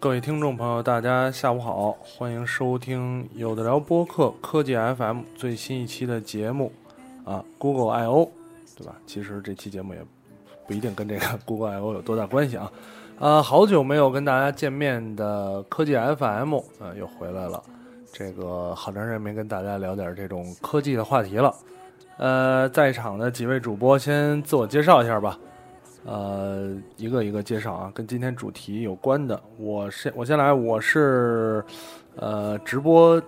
各位听众朋友，大家下午好，欢迎收听有的聊播客科技 FM 最新一期的节目啊，Google I/O，对吧？其实这期节目也不一定跟这个 Google I/O 有多大关系啊。啊，好久没有跟大家见面的科技 FM 啊，又回来了。这个好长时间没跟大家聊点这种科技的话题了。呃，在场的几位主播先自我介绍一下吧。呃，一个一个介绍啊，跟今天主题有关的。我先我先来，我是呃直播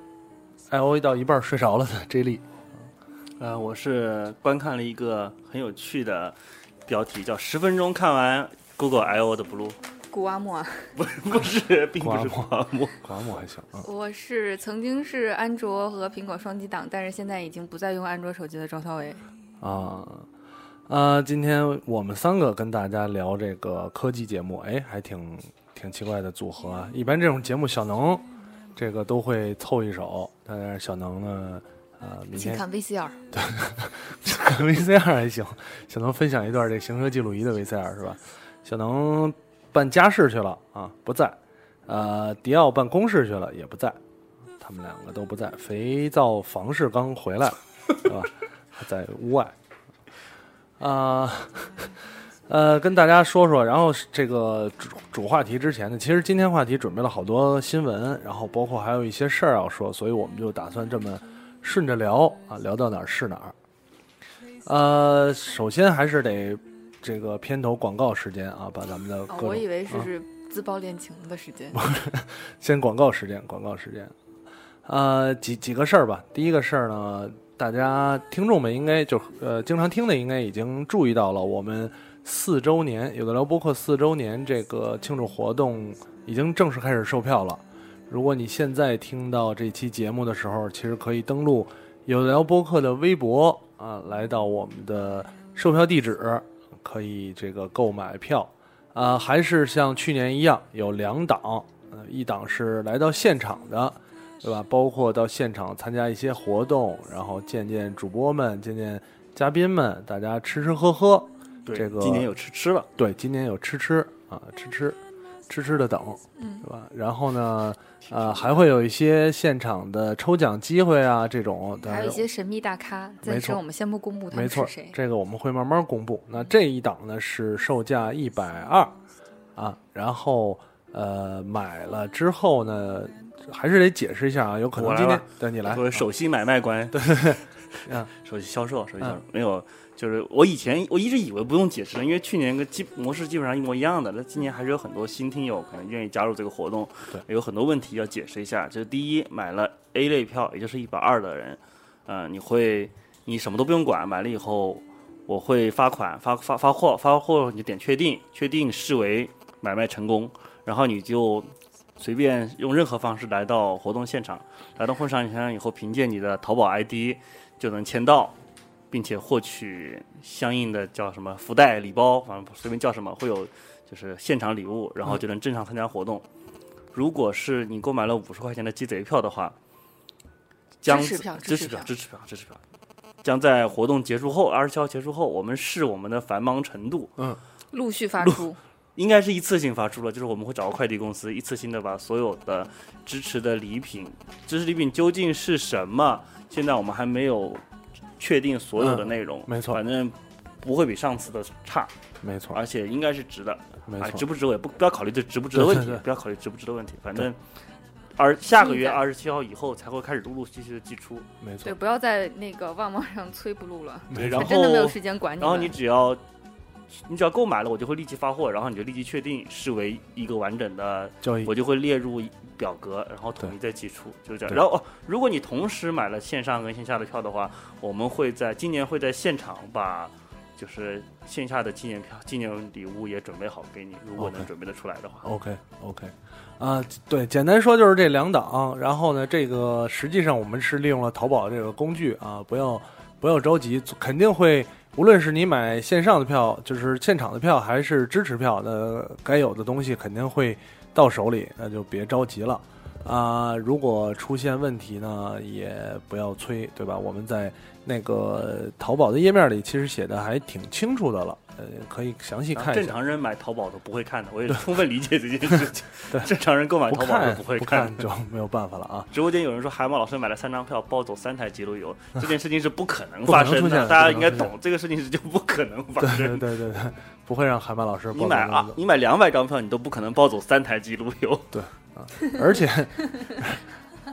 I O 到一半睡着了的 J 莉。呃，我是观看了一个很有趣的标题，叫“十分钟看完 Google I O 的 Blue”。古阿莫，不 不是，并不是古阿莫，古阿莫还行。嗯、我是曾经是安卓和苹果双机党，但是现在已经不再用安卓手机的赵小伟。啊。呃，今天我们三个跟大家聊这个科技节目，哎，还挺挺奇怪的组合啊。一般这种节目，小能这个都会凑一手，但是小能呢，呃，明天看 VCR，对，看 VCR 还行。小能分享一段这行车记录仪的 VCR 是吧？小能办家事去了啊，不在。呃，迪奥办公室去了，也不在。他们两个都不在。肥皂房事刚回来，是吧？还在屋外。啊，呃，跟大家说说，然后这个主主话题之前呢，其实今天话题准备了好多新闻，然后包括还有一些事儿要说，所以我们就打算这么顺着聊啊，聊到哪儿是哪儿。呃，首先还是得这个片头广告时间啊，把咱们的、哦、我以为是是自曝恋情的时间，先广告时间，广告时间。呃，几几个事儿吧，第一个事儿呢。大家听众们应该就呃经常听的应该已经注意到了，我们四周年有的聊播客四周年这个庆祝活动已经正式开始售票了。如果你现在听到这期节目的时候，其实可以登录有的聊播客的微博啊，来到我们的售票地址，可以这个购买票啊，还是像去年一样有两档，一档是来到现场的。对吧？包括到现场参加一些活动，然后见见主播们，见见嘉宾们，大家吃吃喝喝。对，这个今年有吃吃了。对，今年有吃吃啊，吃吃，吃吃的等，嗯，对吧？然后呢，呃，还会有一些现场的抽奖机会啊，这种。还有一些神秘大咖，暂时我们先不公布他们是谁。这个我们会慢慢公布。那这一档呢是售价一百二啊，然后呃买了之后呢。还是得解释一下啊，有可能今天对你来作为首席买卖官，对，嗯，首席销售，首席销售没有，就是我以前我一直以为不用解释，因为去年跟基模式基本上一模一样的，那今年还是有很多新听友可能愿意加入这个活动，对，有很多问题要解释一下。就是第一，买了 A 类票，也就是一百二的人，嗯，你会你什么都不用管，买了以后我会发款发发发货，发货你点确定，确定视为买卖成功，然后你就。随便用任何方式来到活动现场，来到会场现场以后，凭借你的淘宝 ID 就能签到，并且获取相应的叫什么福袋礼包，反正随便叫什么，会有就是现场礼物，然后就能正常参加活动。如果是你购买了五十块钱的鸡贼票的话，将支持票支持票支持票支持票，将在活动结束后二十七号结束后，我们视我们的繁忙程度，嗯，陆续发出。应该是一次性发出了，就是我们会找个快递公司，一次性的把所有的支持的礼品，支持礼品究竟是什么？现在我们还没有确定所有的内容，没错，反正不会比上次的差，没错，而且应该是值的，没错，值不值我也不不要考虑这值不值的问题，不要考虑值不值的问题，反正而下个月二十七号以后才会开始陆陆续续的寄出，没错，对，不要在那个旺旺上催不录了，对，然后真的没有时间管你，然后你只要。你只要购买了，我就会立即发货，然后你就立即确定视为一个完整的交易，我就会列入表格，然后统一再寄出，就是这样。然后哦，如果你同时买了线上跟线下的票的话，我们会在今年会在现场把就是线下的纪念票、纪念礼物也准备好给你，如果能准备得出来的话。OK OK，啊、对，简单说就是这两档。然后呢，这个实际上我们是利用了淘宝这个工具啊，不要不要着急，肯定会，无论是你买线上的票，就是现场的票，还是支持票，的该有的东西肯定会到手里，那就别着急了。啊、如果出现问题呢，也不要催，对吧？我们在那个淘宝的页面里其实写的还挺清楚的了，呃，可以详细看一下。正常人买淘宝都不会看的，我也充分理解这件事情。对正常人购买淘宝看都不会 不看就没有办法了啊！直播间有人说海马老师买了三张票包走三台记录油，这件事情是不可能发生的，大家应该懂这个事情是就不可能发对对生。对对对，不会让海马老师你买啊啊，，你买两百张票，你都不可能包走三台记录油。而且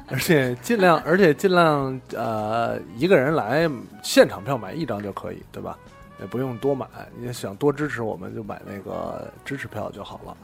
而且尽量，而且尽量呃一个人来现场票买一张就可以，对吧？也不用多买，你想多支持我们就买那个支持票就好了。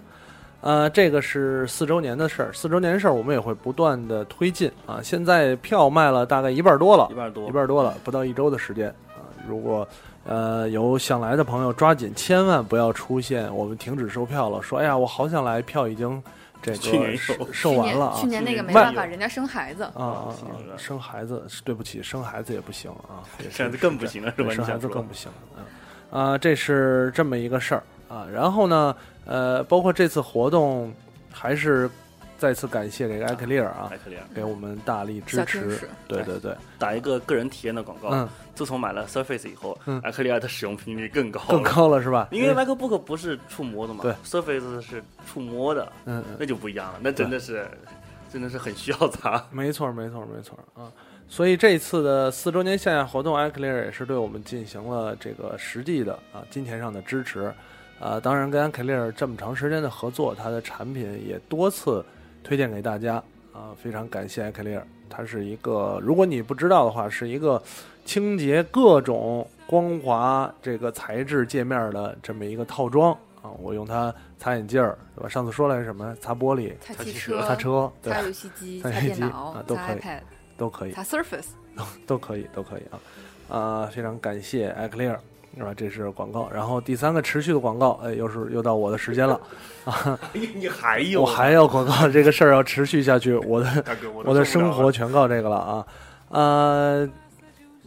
呃，这个是四周年的事儿，四周年的事儿我们也会不断的推进啊。现在票卖了大概一半多了一，半多，一半多了，不到一周的时间啊。如果呃有想来的朋友，抓紧，千万不要出现我们停止售票了，说哎呀我好想来，票已经这个去年有售售完了啊去。年那个没办法，人家生孩子。啊生孩子，对不起，生孩子也不行啊，生孩子更不行了是吧生孩子更不行了啊啊！这是这么一个事儿啊。然后呢，呃，包括这次活动，还是再次感谢这个艾克利尔啊艾克利尔。给我们大力支持。对对对，打一个个人体验的广告。嗯，自从买了 Surface 以后嗯，艾克利尔的使用频率更高了，更高了是吧？因为 MacBook 不是触摸的嘛，对，Surface 是触摸的，嗯嗯，那就不一样了，那真的是，真的是很需要它。没错，没错，没错啊！所以这次的四周年线下活动，艾克利尔也是对我们进行了这个实际的啊金钱上的支持啊。当然，跟艾克利尔这么长时间的合作，它的产品也多次推荐给大家啊，非常感谢艾克利尔。它是一个，如果你不知道的话，是一个清洁各种光滑这个材质界面的这么一个套装啊。我用它擦眼镜儿，对吧？上次说来是什么？擦玻璃、擦汽汽车车、擦车，对擦，游戏机、擦电脑啊、都可以、都可以。擦 Surface。都可以，都可以啊，啊、非常感谢 iClear，是吧？这是广告，然后第三个持续的广告，哎，又是又到我的时间了啊，你还有，我还要广告，这个事儿要持续下去，我的，我我的生活全靠这个了啊，呃，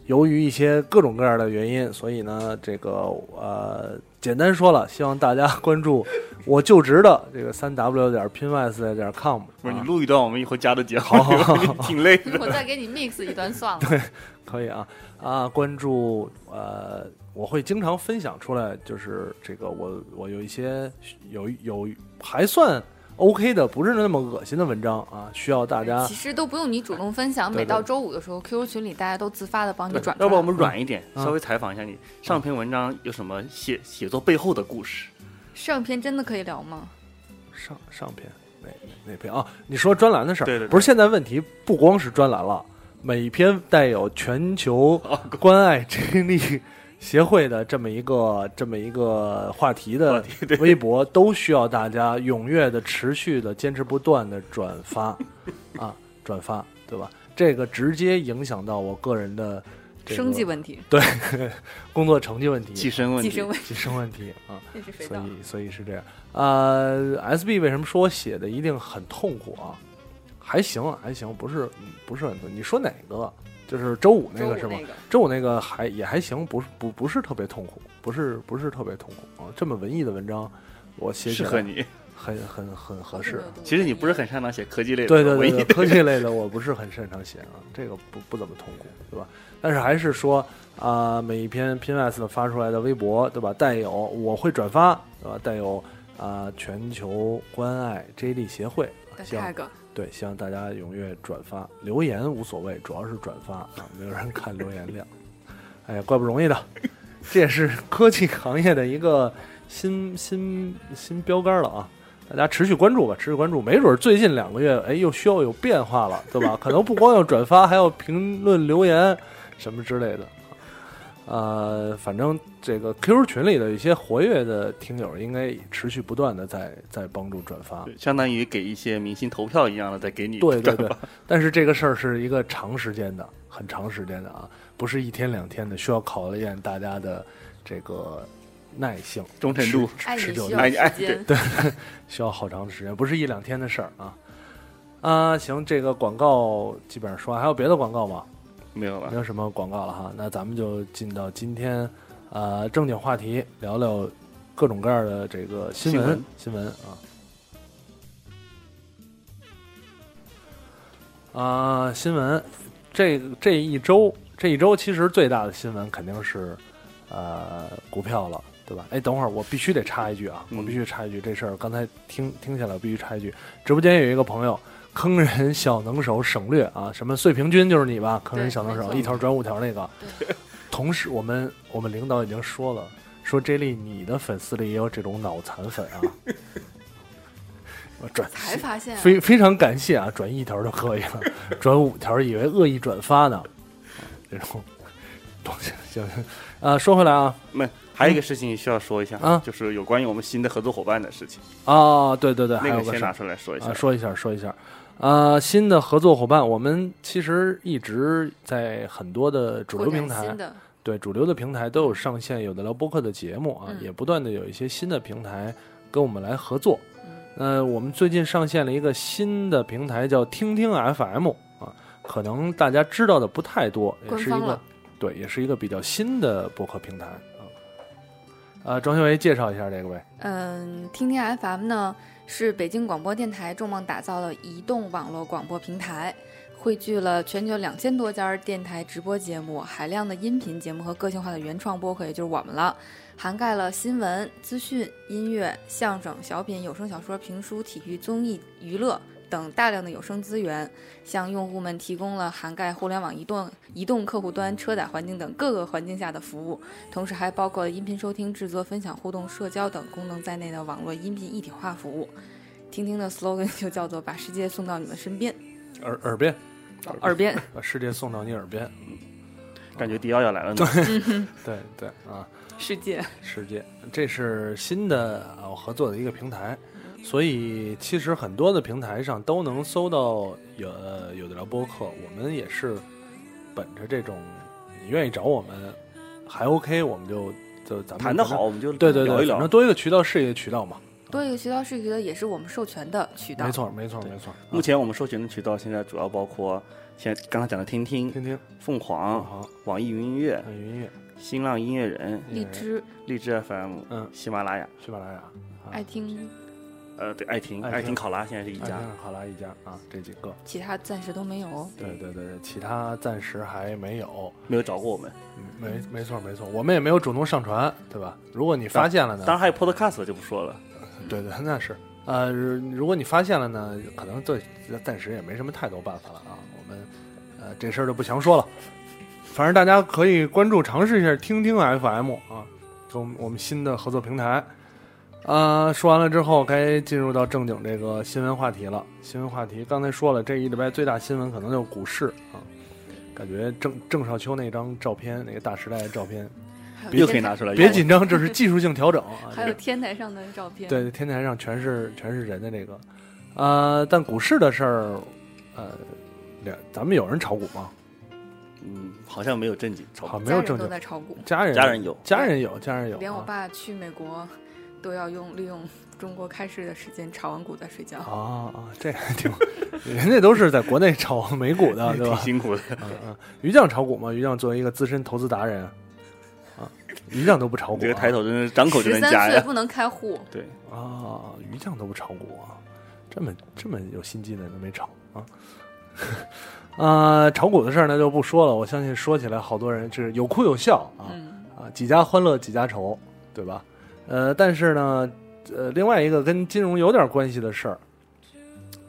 由于一些各种各样的原因，所以呢，这个呃，简单说了，希望大家 关注我就职的这个三 w 点拼 ys 点 com，不是你啊录一段，我们以后加的节目，好好好 挺累的。我再给你 mix 一段算了。对可以啊啊，关注呃，我会经常分享出来，就是这个我我有一些有有还算 OK 的，不是那么恶心的文章啊，需要大家其实都不用你主动分享，每到周五的时候，QQ 群里大家都自发的帮你转。要不然我们软一点，嗯稍微采访一下你，上篇文章有什么写写作背后的故事？上篇真的可以聊吗？上上篇哪哪哪篇啊？你说专栏的事儿，对对对不是现在问题不光是专栏了，每篇带有全球关爱智力协会的这么一个这么一个话题的微博，都需要大家踊跃的、持续的、坚持不断的转发 啊，转发，对吧？这个直接影响到我个人的这个生计问题、对 工作成绩问题、寄生问题，计生问题，计生问题啊。所以所以是这样。呃，SB 为什么说我写的一定很痛苦啊？还行啊，还行，不是不是很痛。你说哪个？就是周五那个是吗？周五那个周五那个还也还行，不是不不是特别痛苦，不是不是特别痛苦啊。这么文艺的文章，我写适合你。很很很合适。其实你不是很擅长写科技类的，对对对对，文艺科技类的我不是很擅长写啊，这个不不怎么痛苦，对吧？但是还是说啊、每一篇的发出来的微博，对吧？带有我会转发，对吧？带有啊、全球关爱 JD 协会，的希望 tag，对，希望大家踊跃转发，留言无所谓，主要是转发啊，没有人看留言量。哎呀，怪不容易的，这也是科技行业的一个新新新标杆了啊！大家持续关注吧，持续关注，没准最近两个月，哎，又需要有变化了，对吧？可能不光要转发，还要评论留言什么之类的。呃，反正这个 QQ 群里的一些活跃的听友，应该持续不断的在在帮助转发。相当于给一些明星投票一样的，在给你对对对，但是这个事儿是一个长时间的、很长时间的啊，不是一天两天的，需要考验大家的这个耐性、忠诚度持久力需要哎哎时间，需要好长的时间，不是一两天的事儿啊。啊，行，这个广告基本上说完，还有别的广告吗？没有了没。有什么广告了哈，那咱们就进到今天呃正经话题，聊聊各种各样的这个新闻新闻啊。啊、新闻，这这一周这一周其实最大的新闻肯定是呃股票了，对吧？哎，等会儿我必须得插一句啊，嗯我必须插一句，这事儿刚才听听下来，我必须插一句，直播间有一个朋友。坑人小能手省略啊，什么碎平均就是你吧？坑人小能手一条转五条那个。同时，我们我们领导已经说了，说 J 莉你的粉丝里也有这种脑残粉啊。我 转才发现啊非非常感谢啊，转一条就可以了，转五条以为恶意转发呢，这种 东西行行啊。说回来啊没，还有一个事情需要说一下啊就是有关于我们新的合作伙伴的事情，啊，对对对，还有个事儿那个先拿出来说一下啊，。说一下说一下。啊，新的合作伙伴，我们其实一直在很多的主流平台对主流的平台都有上线有的聊播客的节目啊，嗯也不断的有一些新的平台跟我们来合作。嗯呃，我们最近上线了一个新的平台，叫听听 FM 啊，可能大家知道的不太多，也是一个对，也是一个比较新的播客平台啊。啊，庄修为介绍一下这个呗。嗯，听听 FM 呢是北京广播电台重磅打造的移动网络广播平台，汇聚了全球两千多家电台直播节目、海量的音频节目和个性化的原创播客，也就是我们了，涵盖了新闻、资讯、音乐、相声、小品、有声小说、评书、体育、综艺、娱乐。等大量的有声资源，向用户们提供了涵盖互联网、移动、移动客户端、车载环境等各个环境下的服务，同时还包括了音频收听、制作、分享、互动、社交等功能在内的网络音频一体化服务。听听的 slogan 就叫做“把世界送到你们身边耳耳边，”，耳边。把世界送到你耳边。感觉迪奥要来了呢。对对啊，世界，世界，这是新的我合作的一个平台，所以其实很多的平台上都能搜到有呃有的聊播客。我们也是本着这种你愿意找我们还 OK，我们就就咱们谈得好，，我们就对对对，聊一聊反正。多一个渠道是一个渠道嘛。多一个渠道是一个渠道，也是我们授权的渠道。没，错没错没错。目前我们授权的渠道现在主要包括，现在刚才讲的听听、听听凤凰、网易云音乐、看云音乐，新浪音乐人、荔枝、荔枝 FM、嗯，喜马拉雅，喜马拉雅，爱听，呃，对，爱婷、爱婷考拉现在是一家。爱听好拉一家啊，这几个。其他暂时都没有哦。对对对对，其他暂时还没有。没有找过我们，嗯，没没错没错，我们也没有主动上传，对吧？如果你发现了呢，当然还有 Podcast 就不说了。对对，那是。呃，如果你发现了呢，可能对暂时也没什么太多办法了啊。我们呃这事儿就不详说了，反正大家可以关注尝试一下听听 FM 啊，跟我们我们新的合作平台。啊、说完了之后，该进入到正经这个新闻话题了。新闻话题刚才说了，这一礼拜最大新闻可能就是股市啊。感觉郑郑少秋那张照片，那个大时代的照片，又可以拿出来。别紧张，这是技术性调整啊。还有天台上的照片。对，天台上全是全是人的那个，呃，但股市的事儿，呃，两咱们有人炒股吗？嗯，好像没有正经炒好，股，家人都没有正经，在炒股，家人家人有，家人有，家人有，连我啊爸去美国都要用利用中国开市的时间炒完股再睡觉。啊啊，这还挺，人家都是在国内炒美股的，对挺吧？辛苦的。嗯嗯，于酱炒股吗？于酱作为一个资深投资达人，啊，于酱都不炒股、啊，这个抬头真是张口就能加呀。岁不能开户，对，啊，于酱都不炒股啊，这么这么有心机的都没炒啊。啊，炒股的事儿呢就不说了，我相信说起来好多人就是有哭有笑啊。嗯，啊，几家欢乐几家愁，对吧？呃，但是呢，呃，另外一个跟金融有点关系的事儿，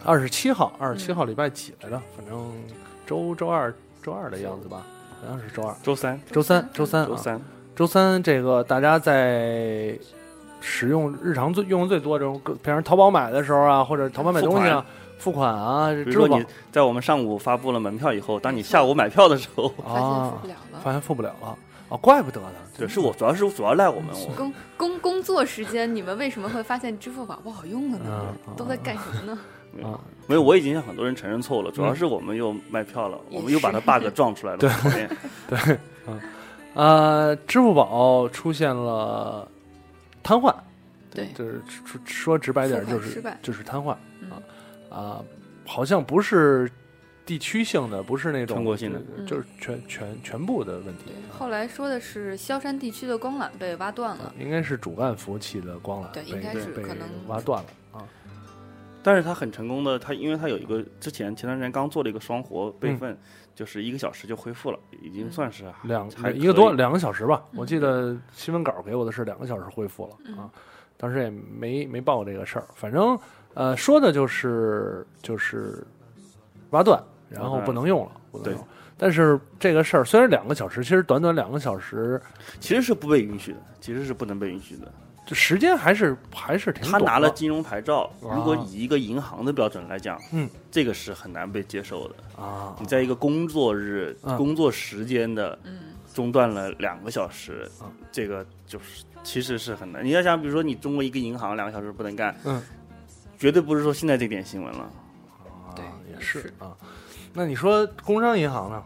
二十七号，二十七号礼拜几来着？反正周周二周二的样子吧，好像是周二、周三，周三、周三、啊、周三，周三这个大家在使用日常最用的最多这种，比方淘宝买的时候啊，或者淘宝买东西啊，付款啊，支付宝比如说你在我们上午发布了门票以后，当你下午买票的时候，发现啊付不了了。发现付不了了啊，怪不得呢。对，是我主要是主要赖我们，我工工工作时间，你们为什么会发现支付宝不好用了呢？嗯都在干什么呢？啊，没有，我已经向很多人承认错误了，主要是我们又卖票了，也我们又把它 bug 撞出来了，是讨厌。呃，支付宝出现了瘫痪，对，就是说说直白点就是就是瘫痪嗯。啊啊，好像不是地区性的，不是那种全国性的。嗯。就是全全全部的问题，，后来说的是萧山地区的光缆被挖断了，应该是主干服务器的光缆应该是被可能。挖断了啊。但是他很成功的，他因为他有一个之前前段时间刚做了一个双活备份，就是一个小时就恢复了，已经算是两还一个多两个小时吧，我嗯记得新闻稿给我的是两个小时恢复了嗯。啊，当时也没没报这个事儿，反正呃说的就是就是挖断，然后不能用了，不能对用。但是这个事儿虽然两个小时，其实短短两个小时，其实是不被允许的，其实是不能被允许的。就时间还是还是挺短他拿了金融牌照，啊如果以一个银行的标准来讲，嗯，这个是很难被接受的。啊你在一个工作日、嗯工作时间的嗯，中断了两个小时，啊这个就是其实是很难。你要想，比如说你中国一个银行两个小时不能干，嗯，绝对不是说现在这点新闻了。对啊也是是啊。那你说工商银行呢？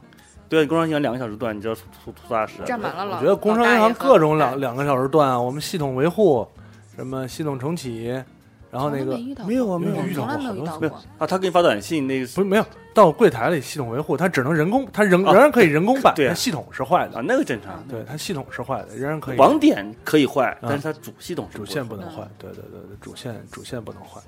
对，工商银行两个小时断，你知道出出出大事啊。占满了老。我觉得工商银行各种两两个小时断啊，我们系统维护，什么系统重启，然后那个没有啊没有遇到从来没有过好多没有遇到过。啊，他给你发短信，那个不是没有到柜台里系统维护，他只能人工，他仍啊仍然可以人工办，对啊它系统是坏的啊，，那个正常。对，它系统是坏的，仍然可以网点可以坏，但是它主系统是主线不能坏，对对对对，主线主线不能坏。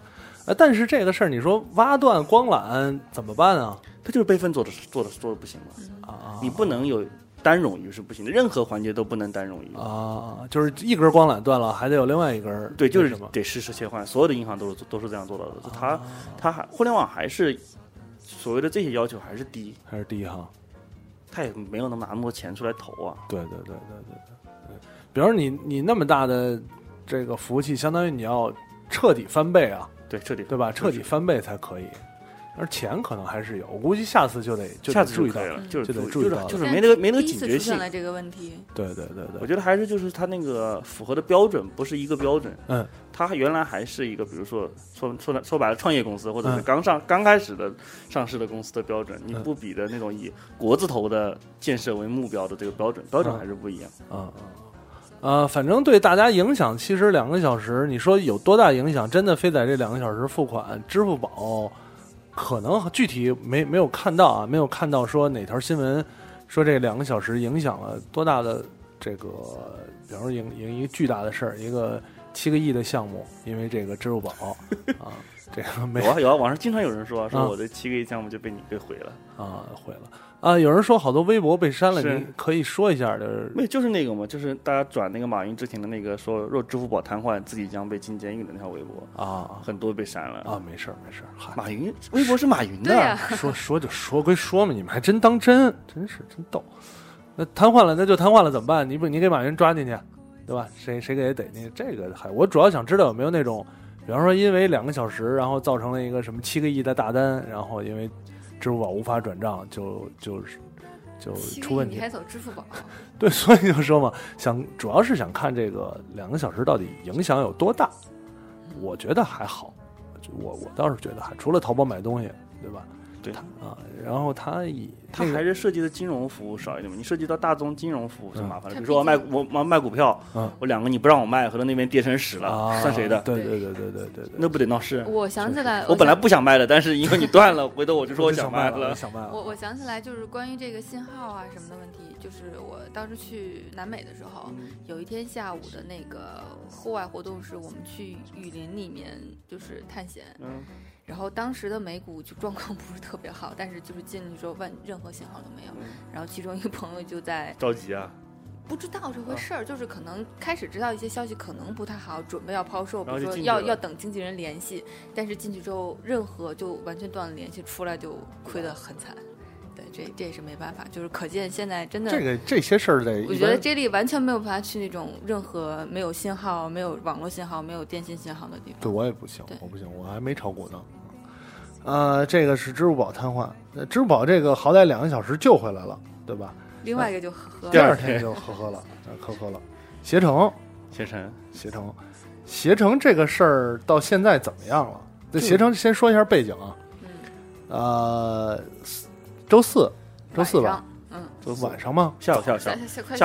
呃，但是这个事儿，你说挖断光缆怎么办啊？它就是备份做的做的做的不行嘛。啊你不能有单冗余是不行的，任何环节都不能单冗余。啊，就是一根光缆断了，还得有另外一根儿对，就是什么得实时切换，所有的银行都是都是这样做到的。啊它它还互联网还是所谓的这些要求还是低，还是低哈？他。也没有那么拿那么多钱出来投啊。对对对对对对对，比如你你那么大的这个服务器，相当于你要彻底翻倍啊，对，彻底对吧？彻底翻倍才可以。而钱可能还是有，我估计下次就得就下次注意到了，嗯就是就得注就是注意到了就是没那个没那个第一警觉性。次出现了这个问题，对对对对，我觉得还是就是它那个符合的标准不是一个标准。嗯，它原来还是一个，比如说说说说白了，创业公司或者是嗯刚上、刚开始的上市的公司的标准，你嗯不比的那种以国字头的建设为目标的这个标准，标准嗯还是不一样。啊啊呃，反正对大家影响，其实两个小时，你说有多大影响？真的非在这两个小时付款，支付宝可能具体没没有看到啊，没有看到说哪条新闻说这两个小时影响了多大的这个，比方说影影一个巨大的事儿，一个七个亿的项目，因为这个支付宝啊，这个没有啊有啊，网上经常有人说说嗯我的七个亿项目就被你给毁了，啊毁了啊，有人说好多微博被删了，是你可以说一下就是没就是那个嘛，就是大家转那个马云之前的那个说若支付宝瘫痪，自己将被进监狱的那条微博，啊很多被删了。啊，没事儿没事儿，嗨。马云微博是马云的，说说就说归说嘛，你们还真当真，真是真逗。那瘫痪了，那就瘫痪了，怎么办？你不你给马云抓进去，对吧？谁谁给逮进去？这个还我主要想知道有没有那种，比方说因为两个小时，然后造成了一个什么七个亿的大单，然后因为支付宝无法转账，就就是就出问题。个亿你还走支付宝？对，所以就说嘛，想主要是想看这个两个小时到底影响有多大。我觉得还好，我我倒是觉得还除了淘宝买东西，对吧？对啊，然后它以它那个还是涉及的金融服务少一点嘛。你涉及到大宗金融服务是嗯麻烦的，它比如说我卖毕我卖卖股票，嗯我两个你不让我卖，合同那边跌成屎了，啊，算谁的？对对对对对对对，那不得闹事？我想起来，我本来不想卖的，但是因为你断了，回头我就说我我想卖了了，我。想卖了。我我想起来，就是关于这个信号啊什么的问题，就是我当时去南美的时候，有一天下午的那个户外活动是我们去雨林里面就是探险，嗯，然后当时的美股就状况 不是特别好，但是就是进去之后万任何信号都没有，然后其中一个朋友就在 着急啊，不知道这回事儿，就是可能开始知道一些消息可能不太好，准备要抛售，比如说要要等经纪人联系，但是进去之后任何就完全断了联系，出来就亏得很惨。对，这这也是没办法，就是可见现在真的，这个这些事儿得，我觉得 J 莉完全没有办法去那种任何没有信号、没有网络信号、没有电信信号的地方对。我也不行，我不行，我还没炒股呢。呃，这个是支付宝瘫痪，那支付宝这个好歹两个小时救回来了，对吧？另外一个就呵呵第二第二天就呵呵了，呃呵呵了。携程，携程，携程，携程这个事儿到现在怎么样了？这携程先说一下背景啊，嗯，呃，周四，周四吧，晚上，嗯，晚上吗？下午下午下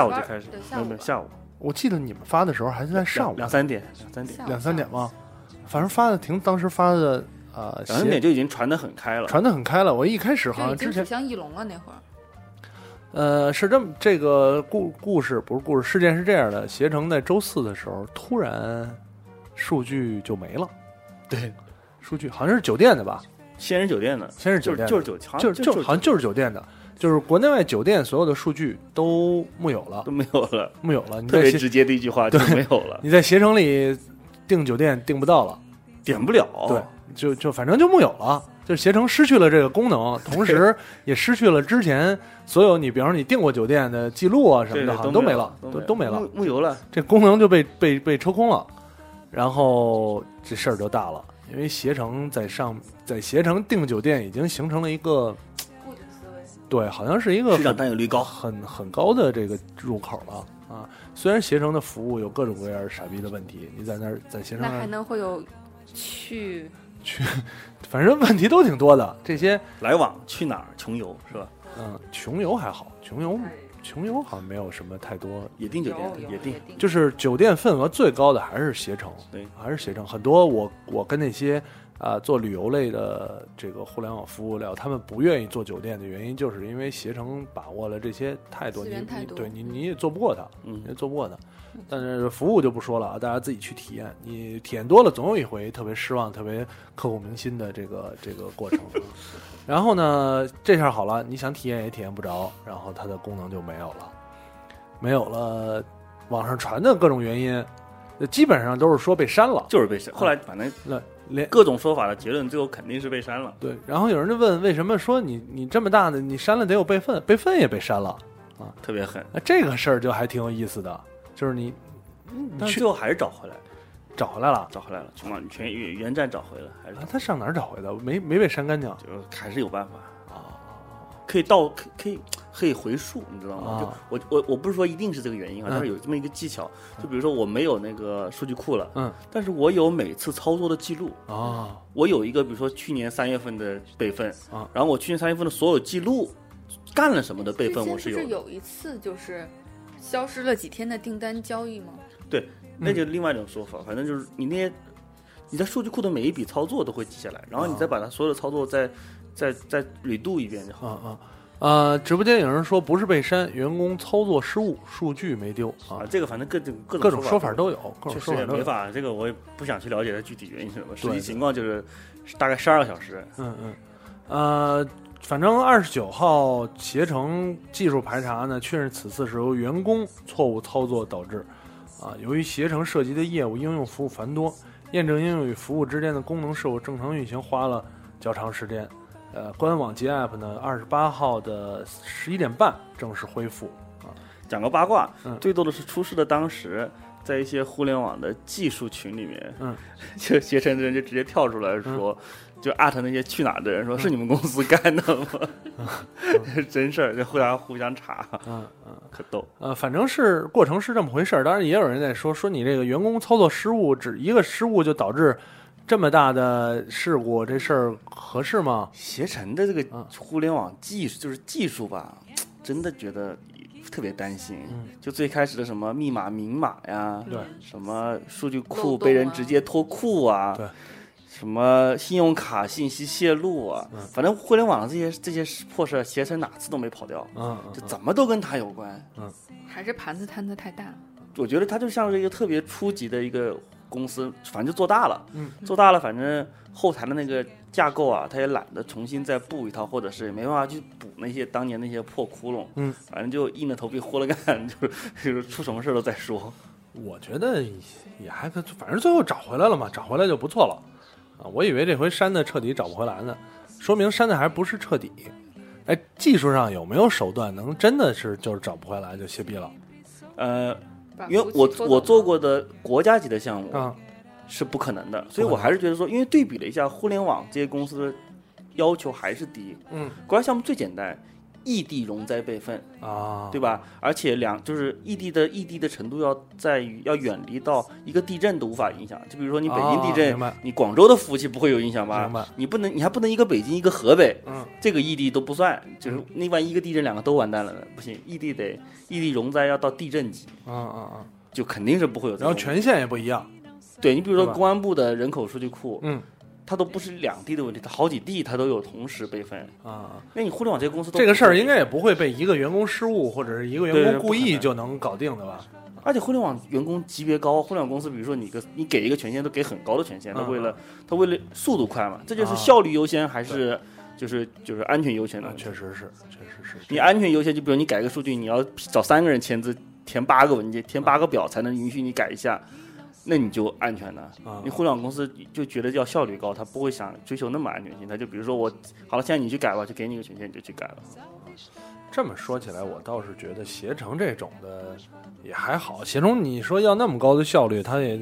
午。就开始，没下午吧有没有下午。我记得你们发的时候还是在上午。两三点两三点。两三点吗？反正发的挺，当时发的呃，两三点就已经传的很开了。传的很开了。我一开始好像之前像翼龙了那会儿，呃是这么这个故故事不是故事，事件是这样的：携程在周四的时候突然数据就没了，对，数据好像是酒店的吧？仙人酒店的，先是酒店，就是就是酒，好像就就好像就是酒店的，就是国内外酒店所有的数据都木有了都，没有了，木有了。你特别直接的一句话就没有了，你在携程里订酒店订不到了，点不了。对，就就反正就木有了。就是携程失去了这个功能，同时也失去了之前所有你，比方说你订过酒店的记录啊什么的，好像都没没了，都都都没了木。木有了。这功能就被被被抽空了，然后这事儿就大了，因为携程在上在携程订酒店已经形成了一个固定思维。对，好像是一个市场很占有率高，很很高的这个入口了啊。虽然携程的服务有各种各样傻逼的问题，你在那儿在携程那还，能会有去 去反正问题都挺多的。这些来往去哪儿穷游是吧？嗯，穷游还好，穷游穷游好像没有什么太多也订酒店也订，定就是酒店份额最高的还是携程，对，还是携程。很多我我跟那些啊、做旅游类的这个互联网服务聊，他们不愿意做酒店的原因，就是因为携程把握了这些太多，你资源太多你对你你也做不过他，嗯也做不过他。但是服务就不说了啊，大家自己去体验。你体验多了，总有一回特别失望、特别刻骨铭心的这个这个过程。然后呢，这下好了，你想体验也体验不着，然后它的功能就没有了，没有了。网上传的各种原因，呃基本上都是说被删了。就是被删。后来反正那连各种说法的结论，最后肯定是被删了。对，然后有人就问，为什么说你你这么大的，你删了得有备份，备份也被删了啊。特别狠，那这个事儿就还挺有意思的，就是你但是最后还是找回来了，找回来了，找回来了，从网全原原站找回了，还是啊，他上哪儿找回的？没没被删干净。就还是有办法，啊？可以倒可可以可以回溯，你知道吗？啊就我我我不是说一定是这个原因啊，嗯。但是有这么一个技巧，就比如说我没有那个数据库了，嗯。但是我有每次操作的记录，啊我有一个比如说去年三月份的备份啊，然后我去年三月份的所有记录干了什么的备份我是有是有一次就是消失了几天的订单交易吗？那就另外一种说法，反正就是你那些你在数据库的每一笔操作都会记下来，然后你再把它所有的操作再再再捋度一遍就好。啊啊！呃，直播间有人说不是被删，员工操作失误，数据没丢啊啊，，这个反正各种各各种说法都有，各种说法都没法，这个我也不想去了解它具体原因是什么。实际情况就是大概十二个小时，嗯嗯，呃，反正二十九号携程技术排查呢，确认此次是由员工错误操作导致。啊，由于携程涉及的业务应用服务繁多，验证应用与服务之间的功能是否正常运行花了较长时间。呃，官网及 App 呢，二十八号的十一点半正式恢复。啊讲个八卦，嗯最多的是出事的当时，在一些互联网的技术群里面，嗯，就携程的人就直接跳出来说，就艾特那些去哪儿的人说、是你们公司干的吗？这是 真事儿，就互相互相查，嗯嗯。可逗。呃，反正是过程是这么回事儿。当然，也有人在说说你这个员工操作失误，只一个失误就导致这么大的事故，这事儿合适吗？携程的这个嗯互联网技术就是技术吧，真的觉得特别担心。嗯就最开始的什么密码明码呀，对什么数据库被人啊直接脱库啊，对什么信用卡信息泄露啊，嗯反正互联网上这些这些破事儿，携程哪次都没跑掉，嗯，就怎么都跟他有关。还是盘子摊的太大了？我觉得他就像是一个特别初级的一个公司，反正就做大了，嗯，做大了，反正后台的那个架构啊，他也懒得重新再布一套，或者是也没办法去补那些当年那些破窟窿，嗯，反正就硬着头皮豁了干，就 是就是出什么事儿都再说。我觉得也还可，反正最后找回来了嘛，找回来就不错了啊。我以为这回删的彻底找不回来呢，说明删的还不是彻底。哎，技术上有没有手段能真的是就是找不回来就歇逼了呃，因为我我做过的国家级的项目啊？是不可能的，所以我还是觉得说，因为对比了一下互联网这些公司的要求还是低，嗯，国家项目最简单，异地容灾备份，啊，对吧？而且两就是异地的异地的程度要在于要远离到一个地震都无法影响。就比如说你北京地震，啊你广州的服务器不会有影响吧？你不能，你还不能一个北京一个河北，嗯，这个异地都不算，就是那万一一个地震两个都完蛋了呢？不行，异地得异地容灾要到地震级，嗯嗯嗯，就肯定是不会有。然后权限也不一样，对你比如说公安部的人口数据库，嗯它都不是两地的问题，它好几地它都有同时备份。啊，那你互联网这些公司都这个事儿应该也不会被一个员工失误或者是一个员工故意就能搞定的吧？而且互联网员工级别高，互联网公司比如说你个你给一个权限都给很高的权限，他嗯为了他为了速度快嘛，这就是啊效率优先还是就是就是安全优先的那问题？确实是，确实是。你安全优先，就比如你改个数据，你要找三个人签字，填八个文件，填八个表才能允许你改一下，那你就安全了。啊你互联网公司就觉得要效率高，他不会想追求那么安全性，他就比如说我好了，现在你去改吧，就给你个权限，你就去改了。这么说起来，我倒是觉得携程这种的也还好。携程你说要那么高的效率，它也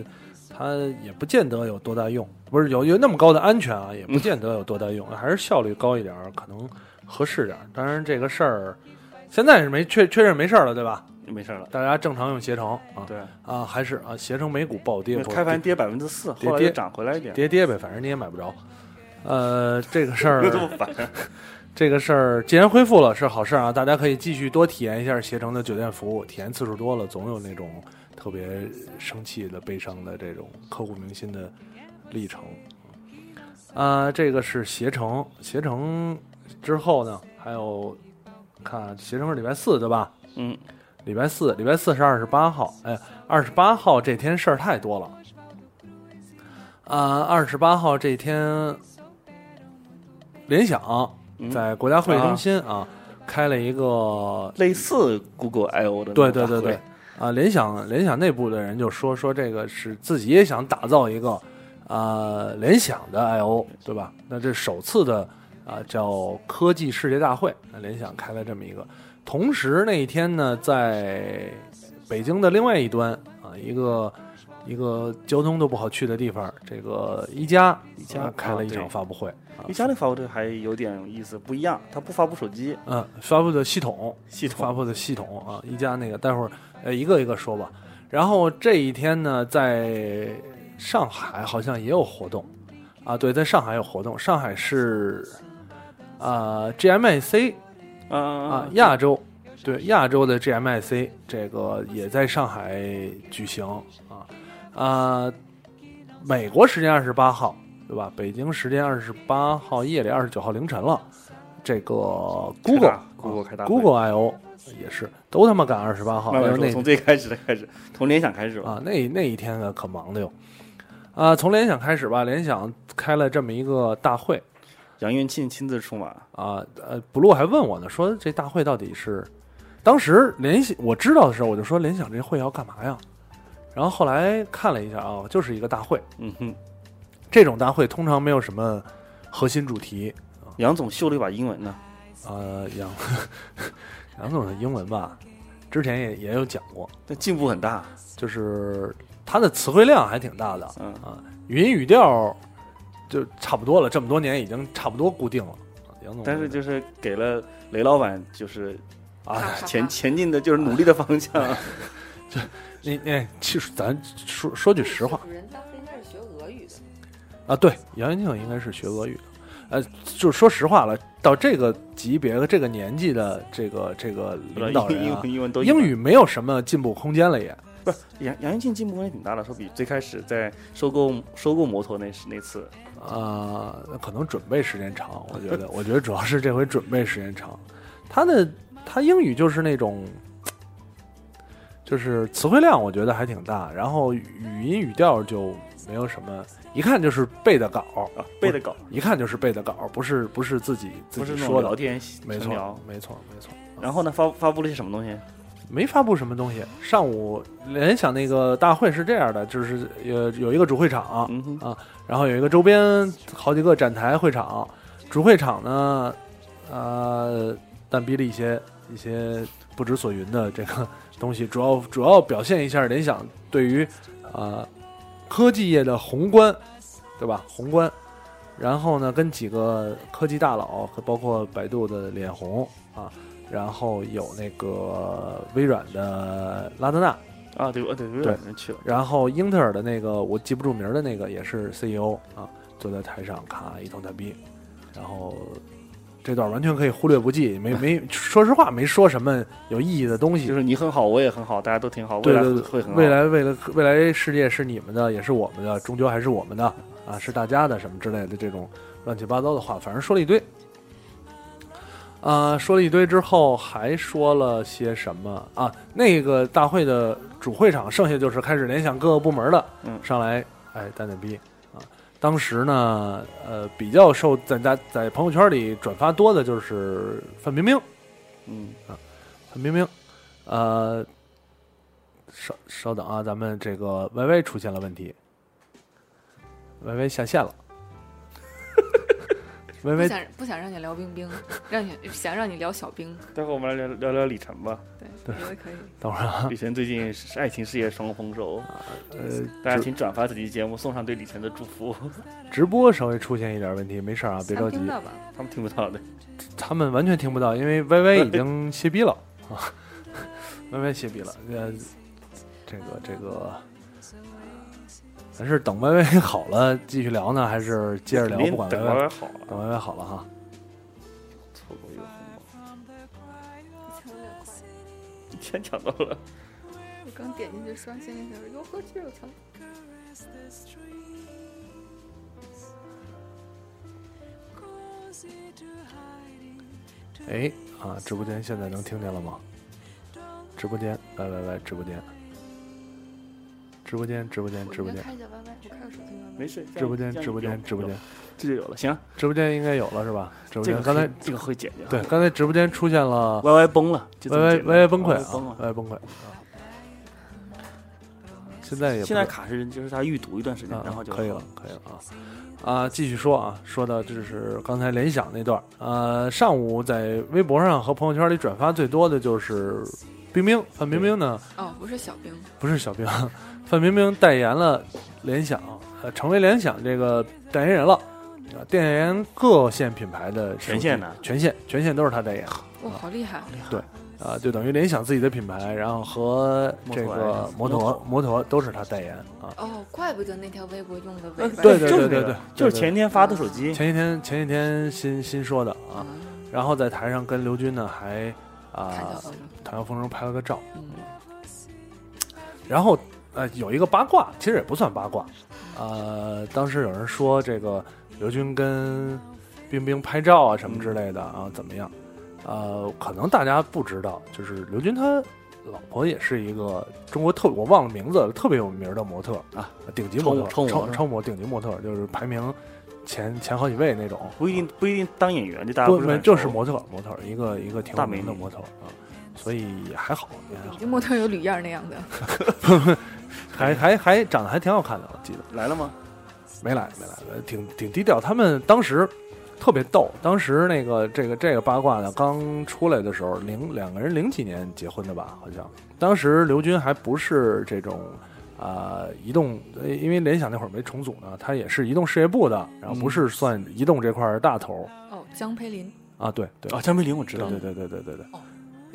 它也不见得有多大用，不是有有那么高的安全啊，也不见得有多大用，还是效率高一点儿可能合适点儿。当然这个事儿现在是没确确认没事儿了，对吧？没事了。大家正常用携程啊对，啊，还是啊，携程美股暴跌，开盘跌百分之四，后来又涨回来一点，跌跌呗，反正你也买不着。呃，这个事儿 又这个事儿既然恢复了是好事儿啊，大家可以继续多体验一下携程的酒店服务，体验次数多了，总有那种特别生气的、悲伤的这种刻骨铭心的历程。啊、这个是携程，携程之后呢，还有看携程是礼拜四对吧？嗯，礼拜四，礼拜四是二十八号。哎，二十八号这天事儿太多了。啊、二十八号这天，联想嗯在国家会议中心啊开了一个类似 Google I O 的对对对对，啊，联想联想内部的人就说说这个是自己也想打造一个啊联想的 I O 对吧？那这首次的啊叫科技世界大会，那联想开了这么一个。同时那一天呢，在北京的另外一端啊，一个一个交通都不好去的地方，这个一加一加啊开了一场发布会。啊一加那发布会还有点有意思，不一样，它不发布手机嗯，发布的系统系统，发布的系统啊，一加那个，待会儿呃一个一个说吧。然后这一天呢，在上海好像也有活动啊，对，在上海有活动，上海是啊 GMIC 啊啊亚洲，对亚洲的 GMIC 这个也在上海举行啊啊，美国时间二十八号对吧？北京时间二十八号夜里二十九号凌晨了，这个 Google 啊 Google 开大会 Google I O 也是都他妈赶二十八号，那从最开始的开始，从联想开始吧。啊，那那一天呢可忙的哟。啊，从联想开始吧，联想开了这么一个大会杨元庆亲自出马，啊，呃，不录还问我呢，说这大会到底是，当时联想我知道的时候，我就说联想这会要干嘛呀？然后后来看了一下啊，就是一个大会，嗯哼，这种大会通常没有什么核心主题，杨总秀了一把英文呢。呃，杨 杨总的英文吧，之前也也有讲过，那进步很大，就是他的词汇量还挺大的，嗯。啊，语音语调就差不多了，这么多年已经差不多固定了。总，但是就是给了雷老板就是啊，前前进的就是努力的方向。这那那其实咱说说句实话主人当时应该是学俄语的，啊，对，杨元庆应该是学俄语的，呃，就是说实话了，到这个级别和这个年纪的这个这个领导人啊英语，英文都一般英语没有什么进步空间了也。不是杨杨元庆进步空间挺大的，说比最开始在收购收购摩托那时那次，啊、可能准备时间长，我觉得，我觉得主要是这回准备时间长。他的他英语就是那种，就是词汇量，我觉得还挺大，然后语音语调就没有什么，一看就是背的稿，啊，背的稿，一看就是背的稿，不是不是自己自不是己说聊天没错，没错，没错。然后呢，发发布了些什么东西？没发布什么东西。上午联想那个大会是这样的，就是有有一个主会场，嗯哼，然后有一个周边好几个展台会场，主会场呢，呃，但逼了一些一些不知所云的这个东西，主要主要表现一下联想对于呃科技业的宏观，对吧？宏观。然后呢，跟几个科技大佬，包括百度的脸红啊，然后有那个微软的拉德纳，啊，对，呃对，微软去了，然后英特尔的那个我记不住名儿的那个也是 CEO 啊，坐在台上咔一通大逼，然后这段完全可以忽略不计，没 没说实话没说什么有意义的东西就。是你很好，我也很好，大家都挺好，未来对对对，会很好。未来未来未来世界是你们的，也是我们的，终究还是我们的啊，是大家的什么之类的这种乱七八糟的话，反正说了一堆。啊、说了一堆之后，还说了些什么啊？那个大会的主会场，剩下就是开始联想各个部门的，嗯上来哎蛋蛋逼啊。当时呢，呃，比较受在在在朋友圈里转发多的就是范冰冰，嗯啊，范冰冰，呃，稍稍等啊，咱们这个 YY 出现了问题，YY 下线了不，YY 想不想让你聊冰冰，让你 想让你聊小冰，待会儿我们来聊聊聊李晨吧。对，我觉得可以。等会儿啊，李晨最近是爱情事业双丰收，呃，大家请转发这期节目，送上对李晨的祝福。直播稍微出现一点问题，没事啊，别着急能听，到吧？他们听不到的，他们完全听不到，因为 YY 已经歇逼了啊，YY 歇逼了，呃，这个这个。咱是等微微 好了继续聊呢，还是接着聊？不管等 YY，歪好了，等微微好了哈。错过一个红包，一千抢到了。我刚点进去刷新了一下，哟呵，这有钱。哎啊，直播间现在能听见了吗？直播间，来来来，直播间，直播间，直播间，直播间，开一下 YY，我开个手机 YY。没事，直播间，直播间，直播间，这就有了。行，直播间应该有了是吧？直播这个间刚才这个会剪掉。对，刚才直播间出现了，Y Y 崩了就这么 YY YY 崩溃 YY 崩啊了。，YY 崩溃啊。现在也现在卡是就是他预读一段时间，啊然后就可以了，可以了啊啊！继续说啊，说的就是刚才联想那段儿。呃，上午在微博上和朋友圈里转发最多的就是冰冰，范冰冰呢哦，不是小冰，不是小冰，范冰冰代言了联想，呃，成为联想这个代言人了。啊，代言各线品牌的全线的全线全线都是他代言哇，好厉害！对啊，就等于联想自己的品牌，然后和这个摩摩托托摩托都是他代言啊。哦，怪不得那条微博用的尾巴。对对对对对就是对前天发的手机，前几天前几天新新说的啊，嗯，然后在台上跟刘军呢还啊谈笑风生。谈笑风生拍了个照，嗯，然后呃有一个八卦，其实也不算八卦，呃，当时有人说这个刘军跟冰冰拍照啊什么之类的啊怎么样？呃，可能大家不知道，就是刘军他老婆也是一个中国特我忘了名字了，特别有名的模特啊，顶级模特，超模超超超模顶级模特，就是排名前前好几位那种。不一定不一定当演员，就大家不就是模特模特，一个一个挺有名的模特啊，所以也还好，也还好这模特有吕燕那样的。还还还长得还挺好看的，我记得来了吗？没来没来，呃挺挺低调。他们当时特别逗，当时那个这个这个八卦呢刚出来的时候，零两个人零几年结婚的吧，好像当时刘军还不是这种。啊、移动，呃因为联想那会儿没重组呢，他也是移动事业部的，然后不是算移动这块儿大头哦，江培林。啊，对对啊，江培林我知道，对对对对对对对，哦，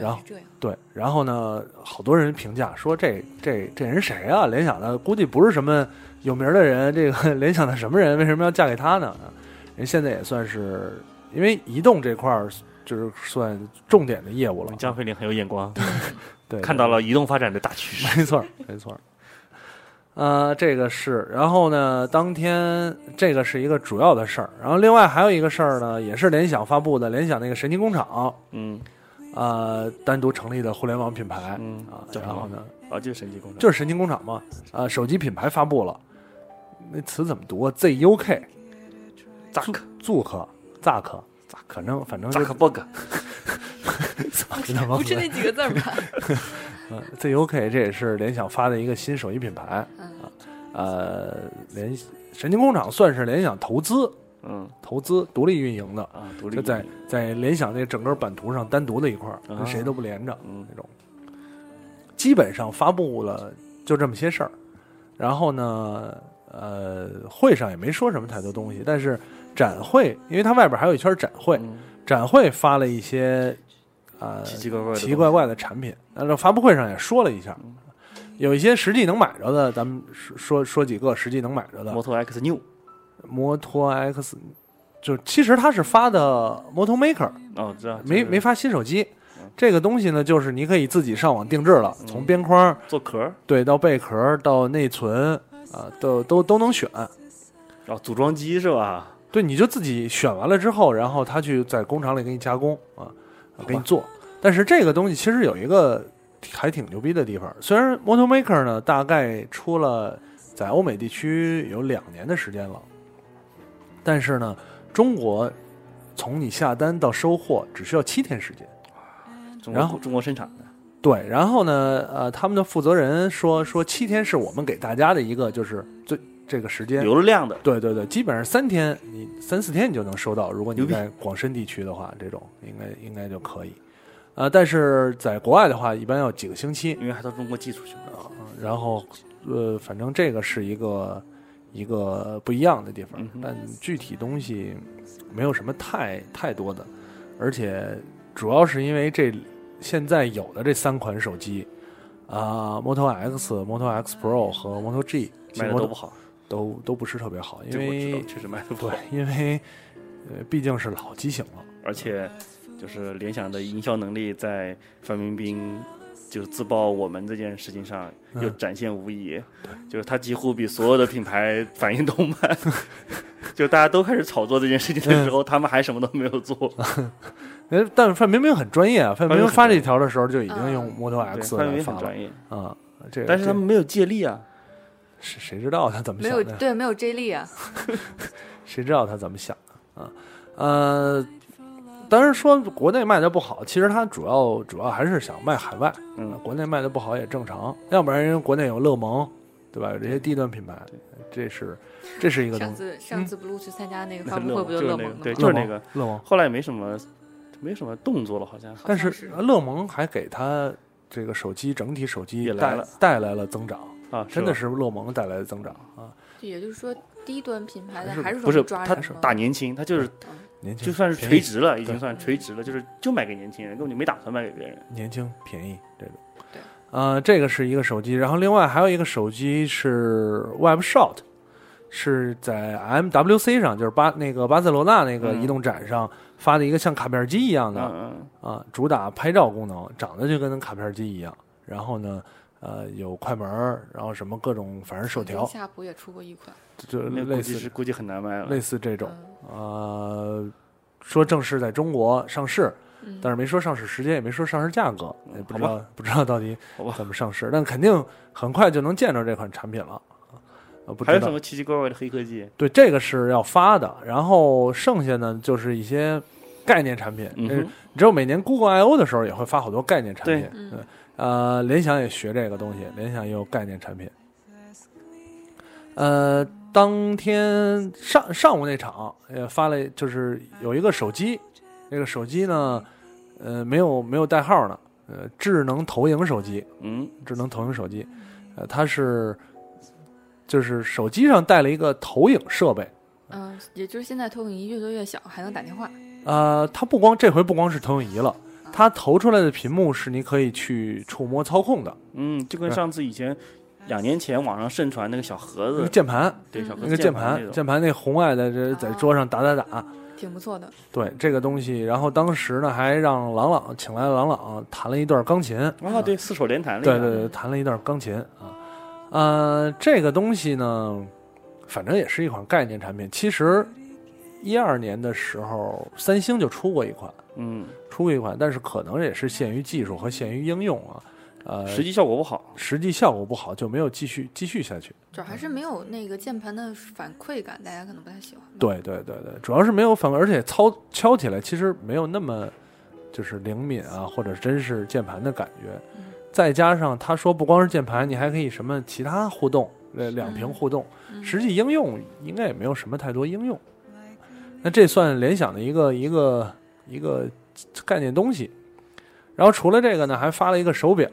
然后。对，然后呢，好多人评价说这这这人谁啊？联想的估计不是什么有名的人，这个 联想的什么人？为什么要嫁给他呢？啊人现在也算是因为移动这块儿就是算重点的业务了，江飞林很有眼光，对看到了移动发展的大趋势。没错，没错儿。呃，这个是，然后呢，当天这个是一个主要的事儿，然后另外还有一个事儿呢，也是联想发布的，联想那个神奇工厂，嗯呃，单独成立的互联网品牌，嗯啊，叫什么然后呢，啊，就是神奇工厂，就是神奇工厂嘛，啊，手机品牌发布了，那词怎么读啊？ZUK，扎克祖克，扎克，反正反正 不是那几个字儿吧？嗯，ZUK 这也是联想发的一个新手机品牌，啊，呃，联神经工厂算是联想投资嗯投资独立运营的，啊，独立就在在联想这整个版图上单独的一块儿，啊跟谁都不连着嗯那种。基本上发布了就这么些事儿，然后呢，呃，会上也没说什么太多东西，但是展会，因为它外边还有一圈展会，嗯展会发了一些呃奇奇怪怪的奇奇怪怪的产品。那这发布会上也说了一下，有一些实际能买着的，咱们说说说几个实际能买着的。摩托 X New 摩托 X，就其实它是发的 Moto Maker，哦，知道没没发发新手机。这个东西呢，就是你可以自己上网定制了，从边框做壳，对到贝壳到内存啊，都都都能选。哦，组装机是吧？对，你就自己选完了之后，然后他去在工厂里给你加工啊，给你做。但是这个东西其实有一个还挺牛逼的地方，虽然 Moto Maker 呢大概出了在欧美地区有两年的时间了，但是呢，中国从你下单到收货只需要七天时间。然后中国生产的，对，然后呢，呃，他们的负责人说说七天是我们给大家的一个就是最这个时间，流了量的，对对对，基本上三天，你三四天你就能收到。如果你在广深地区的话，这种应该应该就可以。呃，但是在国外的话，一般要几个星期。因为还到中国寄出去了。然后，呃，反正这个是一个一个不一样的地方但具体东西没有什么太太多的，而且主要是因为这现在有的这三款手机啊、m o t o X、Moto X Pro 和 Moto G 卖的都不好，都都不是特别好，因为，确实卖的不好，，因为呃，毕竟是老机型了。而且就是联想的营销能力在范冰冰就自曝我们这件事情上又嗯展现无遗，就是他几乎比所有的品牌反应都慢，就大家都开始炒作这件事情的时候，他们还什么都没有做。呃，但是范冰冰很专业啊，范冰冰发这条的时候就已经嗯用 Model，X 范冰来发了冰很专业，啊。这个，但是他们没有借力啊。谁谁知道他怎么想的？有对，没有 J 力啊，谁知道他怎么想的啊？呃，当然说国内卖的不好，其实它主要主要还是想卖海外。嗯，国内卖的不好也正常，要不然人家国内有乐檬，对吧？有这些低端品牌，这是这是一个东上。次上次 blue 去参加那个发布会，不就乐就是那个对，檬吗？就是那个。乐檬，后来也没什么，没什么动作了，好像。但是是乐檬还给他这个手机整体手机带也来了带来了增长，啊，真的是乐檬带来的增长啊！就也就是说，低端品牌的还是不是他打年轻，他就是年轻就算是垂直了，已经算垂直了，就是就卖给年轻人，根本就没打算卖给别人。年轻便宜这种。对，呃，这个是一个手机，然后另外还有一个手机是 Web Shot，是在 MWC 上，就是巴那个巴塞罗那那个嗯移动展上发的一个像卡片机一样的啊，主打拍照功能，长得就跟卡片机一样。然后呢，呃，有快门，然后什么各种，反正手条，夏普也出过一款，就类似是估计很难卖了。类似这种。嗯呃，说正式在中国上市，嗯，但是没说上市时间，也没说上市价格，嗯也不知道不知道到底 怎么上市，但肯定很快就能见着这款产品了。呃，不知道还有什么奇奇怪怪的黑科技？对这个是要发的，然后剩下呢就是一些概念产品。这嗯，你知道每年 Google I O 的时候也会发好多概念产品，嗯对，呃，联想也学这个东西，联想也有概念产品。呃，当天上上午那场也发了，就是有一个手机，那个手机呢，呃，没有没有代号呢，呃，智能投影手机，嗯，智能投影手机，呃，它是就是手机上带了一个投影设备，嗯，也就是现在投影仪越做越小，还能打电话。呃，它不光这回不光是投影仪了，它投出来的屏幕是你可以去触摸操控的，嗯，就跟上次以前两年前网上盛传那个小盒那个子，键盘，对，小盒子那个键盘，键盘那红外的这在桌上打打打，挺不错的，对这个东西，然后当时呢还让郎朗请来了郎朗弹了一段钢琴，啊，对，四手联弹那个，对对对，弹了一段钢琴啊，呃，这个东西呢，反正也是一款概念产品。其实一二年的时候，三星就出过一款，嗯，出过一款，但是可能也是限于技术和限于应用啊，呃，实际效果不好。实际效果不好，就没有继续继续下去。主要还是没有那个键盘的反馈感，大家可能不太喜欢。，对对对对，主要是没有反馈，而且操敲起来其实没有那么就是灵敏啊，或者真是键盘的感觉。嗯再加上他说不光是键盘，你还可以什么其他互动，呃，两屏嗯互动，嗯实际应用应该也没有什么太多应用。那这算联想的一个一个一个概念东西。然后除了这个呢，还发了一个手表，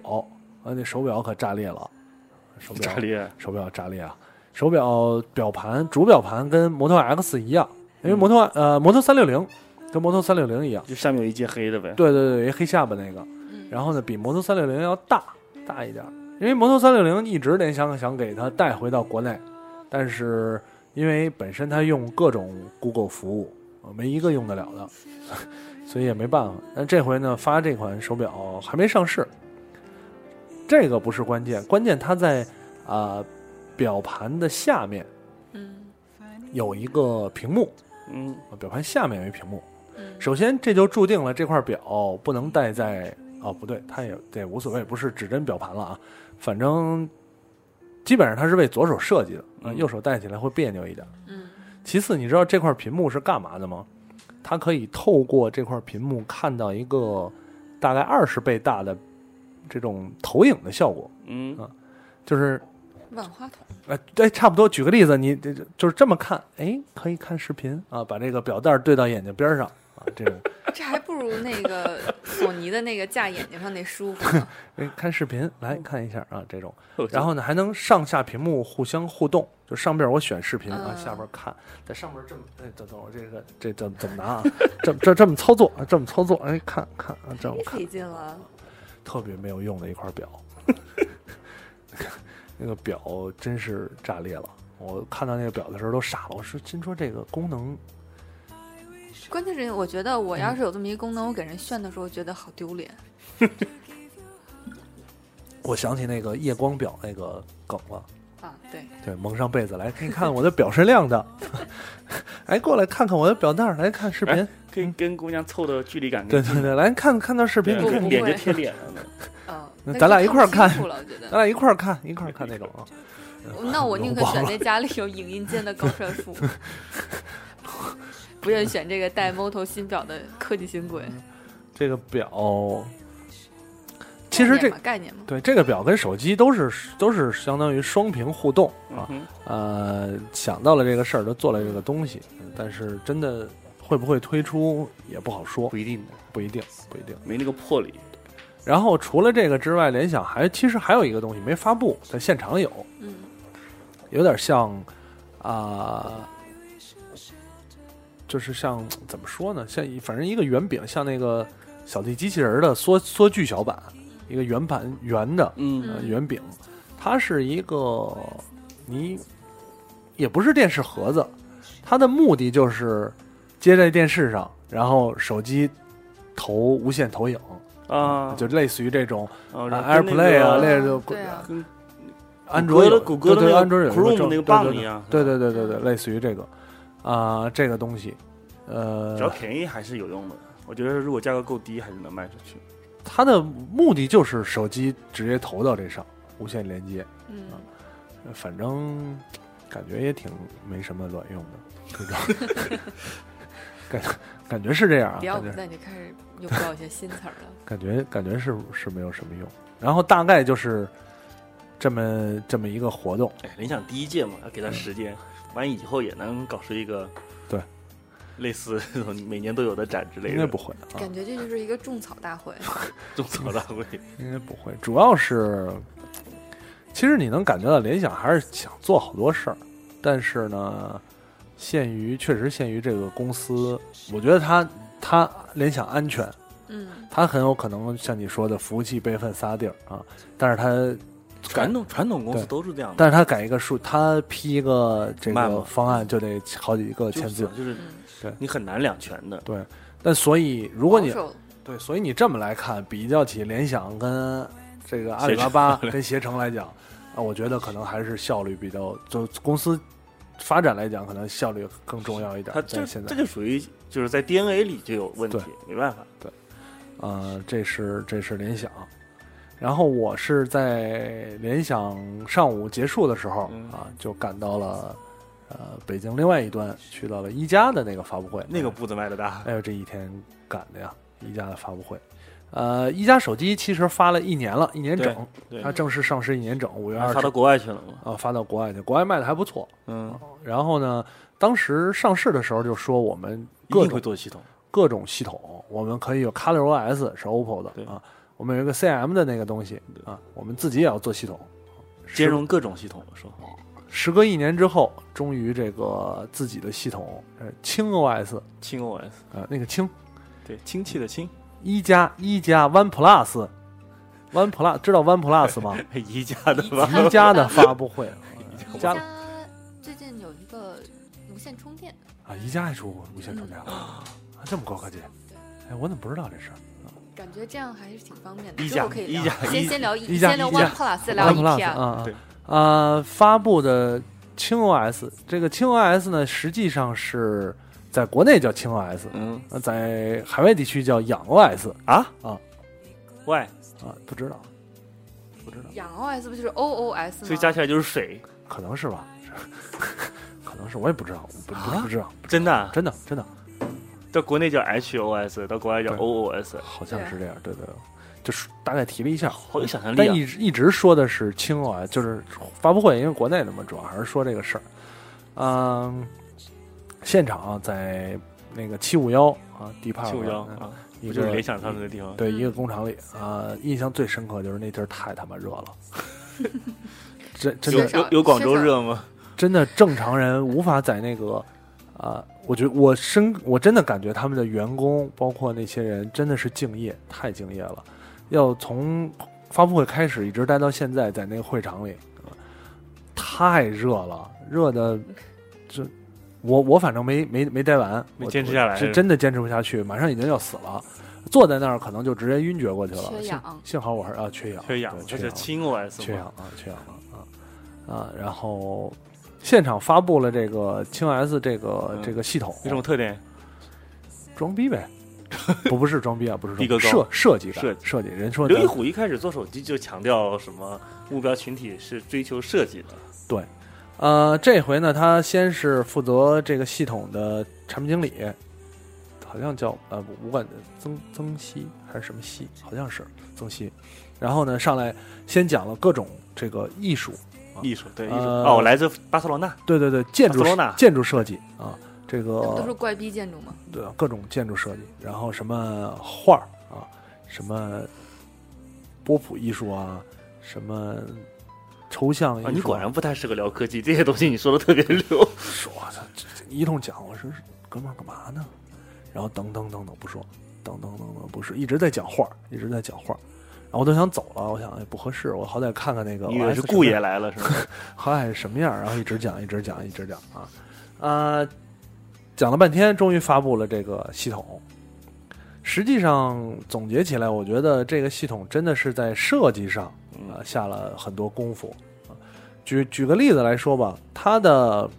啊，那手表可炸裂了，手表炸裂，手表炸裂啊！手表表盘主表盘跟摩托 X 一样因为摩托呃摩托三六零跟摩托三六零一样，就下面有一截黑的呗。对对对，一黑下巴那个，嗯然后呢比摩托三六零要大大一点儿，因为摩托三六零一直联想想给它带回到国内，但是因为本身它用各种 Google 服务，呃没一个用得了的，所以也没办法。但这回呢发这款手表还没上市，这个不是关键，关键它在啊、表盘的下面嗯有一个屏幕，嗯，表盘下面有一屏幕。嗯首先，这就注定了这块表不能戴在哦，不对，它也这无所谓，不是指针表盘了啊。反正基本上它是为左手设计的，啊嗯右手戴起来会别扭一点。嗯其次，你知道这块屏幕是干嘛的吗？它可以透过这块屏幕看到一个大概二十倍大的这种投影的效果，嗯啊就是万花筒，哎，对，差不多。举个例子，你这这就是这么看，哎，可以看视频啊，把这个表带对到眼睛边上啊，这种这还不如那个索尼的那个架眼睛上那舒服。哎看视频来看一下啊，这种。嗯然后呢，还能上下屏幕互相互动，就上边我选视频啊，嗯下边看，在上边这么，哎，等等我这个这怎怎么拿啊？这这这么操作，啊这么操作，哎，看看啊，这么费，劲了。特别没有用的一块表。那个表真是炸裂了，我看到那个表的时候都傻了，我说心说这个功能关键是我觉得我要是有这么一个功能，我给人炫的时候觉得好丢脸。我想起那个夜光表那个梗了。啊，对，对，蒙上被子来，给你看我的表是亮的。哎，过来看看我的表带儿，来看视频。跟跟姑娘凑的距离感。对对对，来看看到视频，脸就贴脸了。嗯，那那咱俩一块儿看咱。俩一块儿看，一块儿看那种啊。那我宁可选那家里有影音键的高帅富，不愿选这个带 Moto 新表的科技新贵。这个表，其实这概念嘛概念吗，对这个表跟手机都是都是相当于双屏互动啊。嗯，呃，想到了这个事儿，就做了这个东西，但是真的会不会推出也不好说不，一定的，不一定，不一定。没那个魄力。然后除了这个之外，联想还其实还有一个东西没发布，在现场有，嗯有点像啊、就是像怎么说呢？像一反正一个圆饼，像那个小弟机器人的缩缩巨小版，一个圆盘圆的嗯呃圆饼，它是一个你也不是电视盒子，它的目的就是接在电视上，然后手机投无线投影，啊，就类似于这种 AirPlay 啊，那个那就对啊，跟安卓有谷歌的安卓有一个 Chrome 那个棒一样，对对对对对，类似于这个啊、这个东西，呃只，要便宜还是有用的。我觉得如果价格够低，还是能卖出去。它的目的就是手机直接投到这上，无线连接，嗯，反正感觉也挺没什么卵用的，这种 感感觉是这样啊，迪奥感觉古代就开始用到一些新词儿了。感觉感觉是是没有什么用，然后大概就是这么这么一个活动，哎，联想第一届嘛，要给他时间，万一以后也能搞出一个对。类似这种每年都有的展之类的，应该不会啊，感觉这就是一个种草大会。种草大会。应该不会，主要是，其实你能感觉到联想还是想做好多事儿，但是呢，限于确实限于这个公司，我觉得它它联想安全，嗯，它很有可能像你说的服务器备份仨地儿啊，但是它传统传统公司都是这样的，但是他改一个数，他批一个这个方案就得好几个签字，是就是你很难两全的。对。但所以如果你对，所以你这么来看，比较起联想跟这个阿里巴巴跟携程来讲，啊，我觉得可能还是效率比较，就公司发展来讲，可能效率更重要一点它。这现在这，就属于就是在 DNA 里就有问题，没办法。对呃，这是这是联想。然后我是在联想上午结束的时候、嗯啊，就赶到了呃北京另外一端，去到了一加的那个发布会。那个步子迈的大，哎呦，这一天赶的呀！一加的发布会，呃，一加手机其实发了一年了，一年整，对它正式上市一年整，五月二十发到国外去了嘛。啊，发到国外去，国外卖的还不错。嗯，然后呢，当时上市的时候就说我们一定会各种做系统。各种系统，我们可以有 ColorOS 是 OPPO 的啊，我们有一个 CM 的那个东西啊，我们自己也要做系统，兼容各种系统，说时隔一年之后，终于这个自己的系统，呃，轻 OS，轻 OS，呃，那个轻。对，氢气的氢，一加一加 One Plus，One Plus 知道 One Plus 吗？宜家的吧？一加的发布会，加宜家最近有一个无线充电，啊，宜家还出无线充电。了，啊，这么高科技，哎，我怎么不知道这事儿？感觉这样还是挺方便的。一加之后可以先先聊一加先聊一加 One Plus，再聊 One Plus 啊。啊对。呃，发布的轻 OS，这个轻 OS 呢，实际上是在国内叫轻 OS，嗯。呃在海外地区叫氧 OS 啊？啊。喂。啊，不知道，不知道，氧 OS 不就是 OOS 吗？所以加起来就是水，可能是吧，可能是我也不知道，不不知道，真的啊，真的真的到国内叫 HOS，到国外叫 OOS，好像是这样，对对，对就是大概提了一下，好有想象力啊！但一直一直说的是轻 OS，就是发布会，因为国内的嘛，主要还是说这个事儿。嗯，现场在那个七五幺啊，地帕七五幺嗯啊，一个不就是联想上那个地方？对一个工厂里啊，印象最深刻就是那地儿太他妈热了，真真有的有有广州热吗？真的正常人无法在那个啊，我觉得我深我真的感觉他们的员工，包括那些人，真的是敬业，太敬业了。要从发布会开始一直待到现在，在那个会场里，啊太热了，热的这我我反正没没没待完，没坚持下来是真的坚持不下去，马上已经要死了。坐在那儿可能就直接晕厥过去了，幸缺氧幸好我还是啊缺氧，缺氧对，缺氧，轻缺氧啊，缺氧了啊啊！然后现场发布了这个轻 S 这个、嗯这个系统，有什么特点？装逼呗？不 不是装逼啊，不是装逼设设计设计设计。人说刘一虎一开始做手机就强调什么目标群体是追求设计的，对呃，这回呢，他先是负责这个系统的产品经理，好像叫呃，我管曾曾熙还是什么熙，好像是曾熙。然后呢，上来先讲了各种这个艺术，艺术对艺术呃哦，我来自巴塞罗那，对对对，建筑巴塞罗那建筑设计啊，这个都是怪逼建筑吗？对各种建筑设计，然后什么画儿啊，什么波普艺术啊，什么抽象艺术、啊，你果然不太适合聊科技，这些东西你说的特别溜。说他一通讲，我说哥们儿干嘛呢？然后等等等等不说，等等等等不是，一直在讲话儿，一直在讲话儿。然后我都想走了，我想哎不合适，我好歹看看那个。你以为是顾爷，来了是吗？好歹是什么样儿？然后一直讲，一直讲，一直讲啊，呃，讲了半天，终于发布了这个系统。实际上总结起来，我觉得这个系统真的是在设计上嗯啊下了很多功夫。啊举举个例子来说吧，它的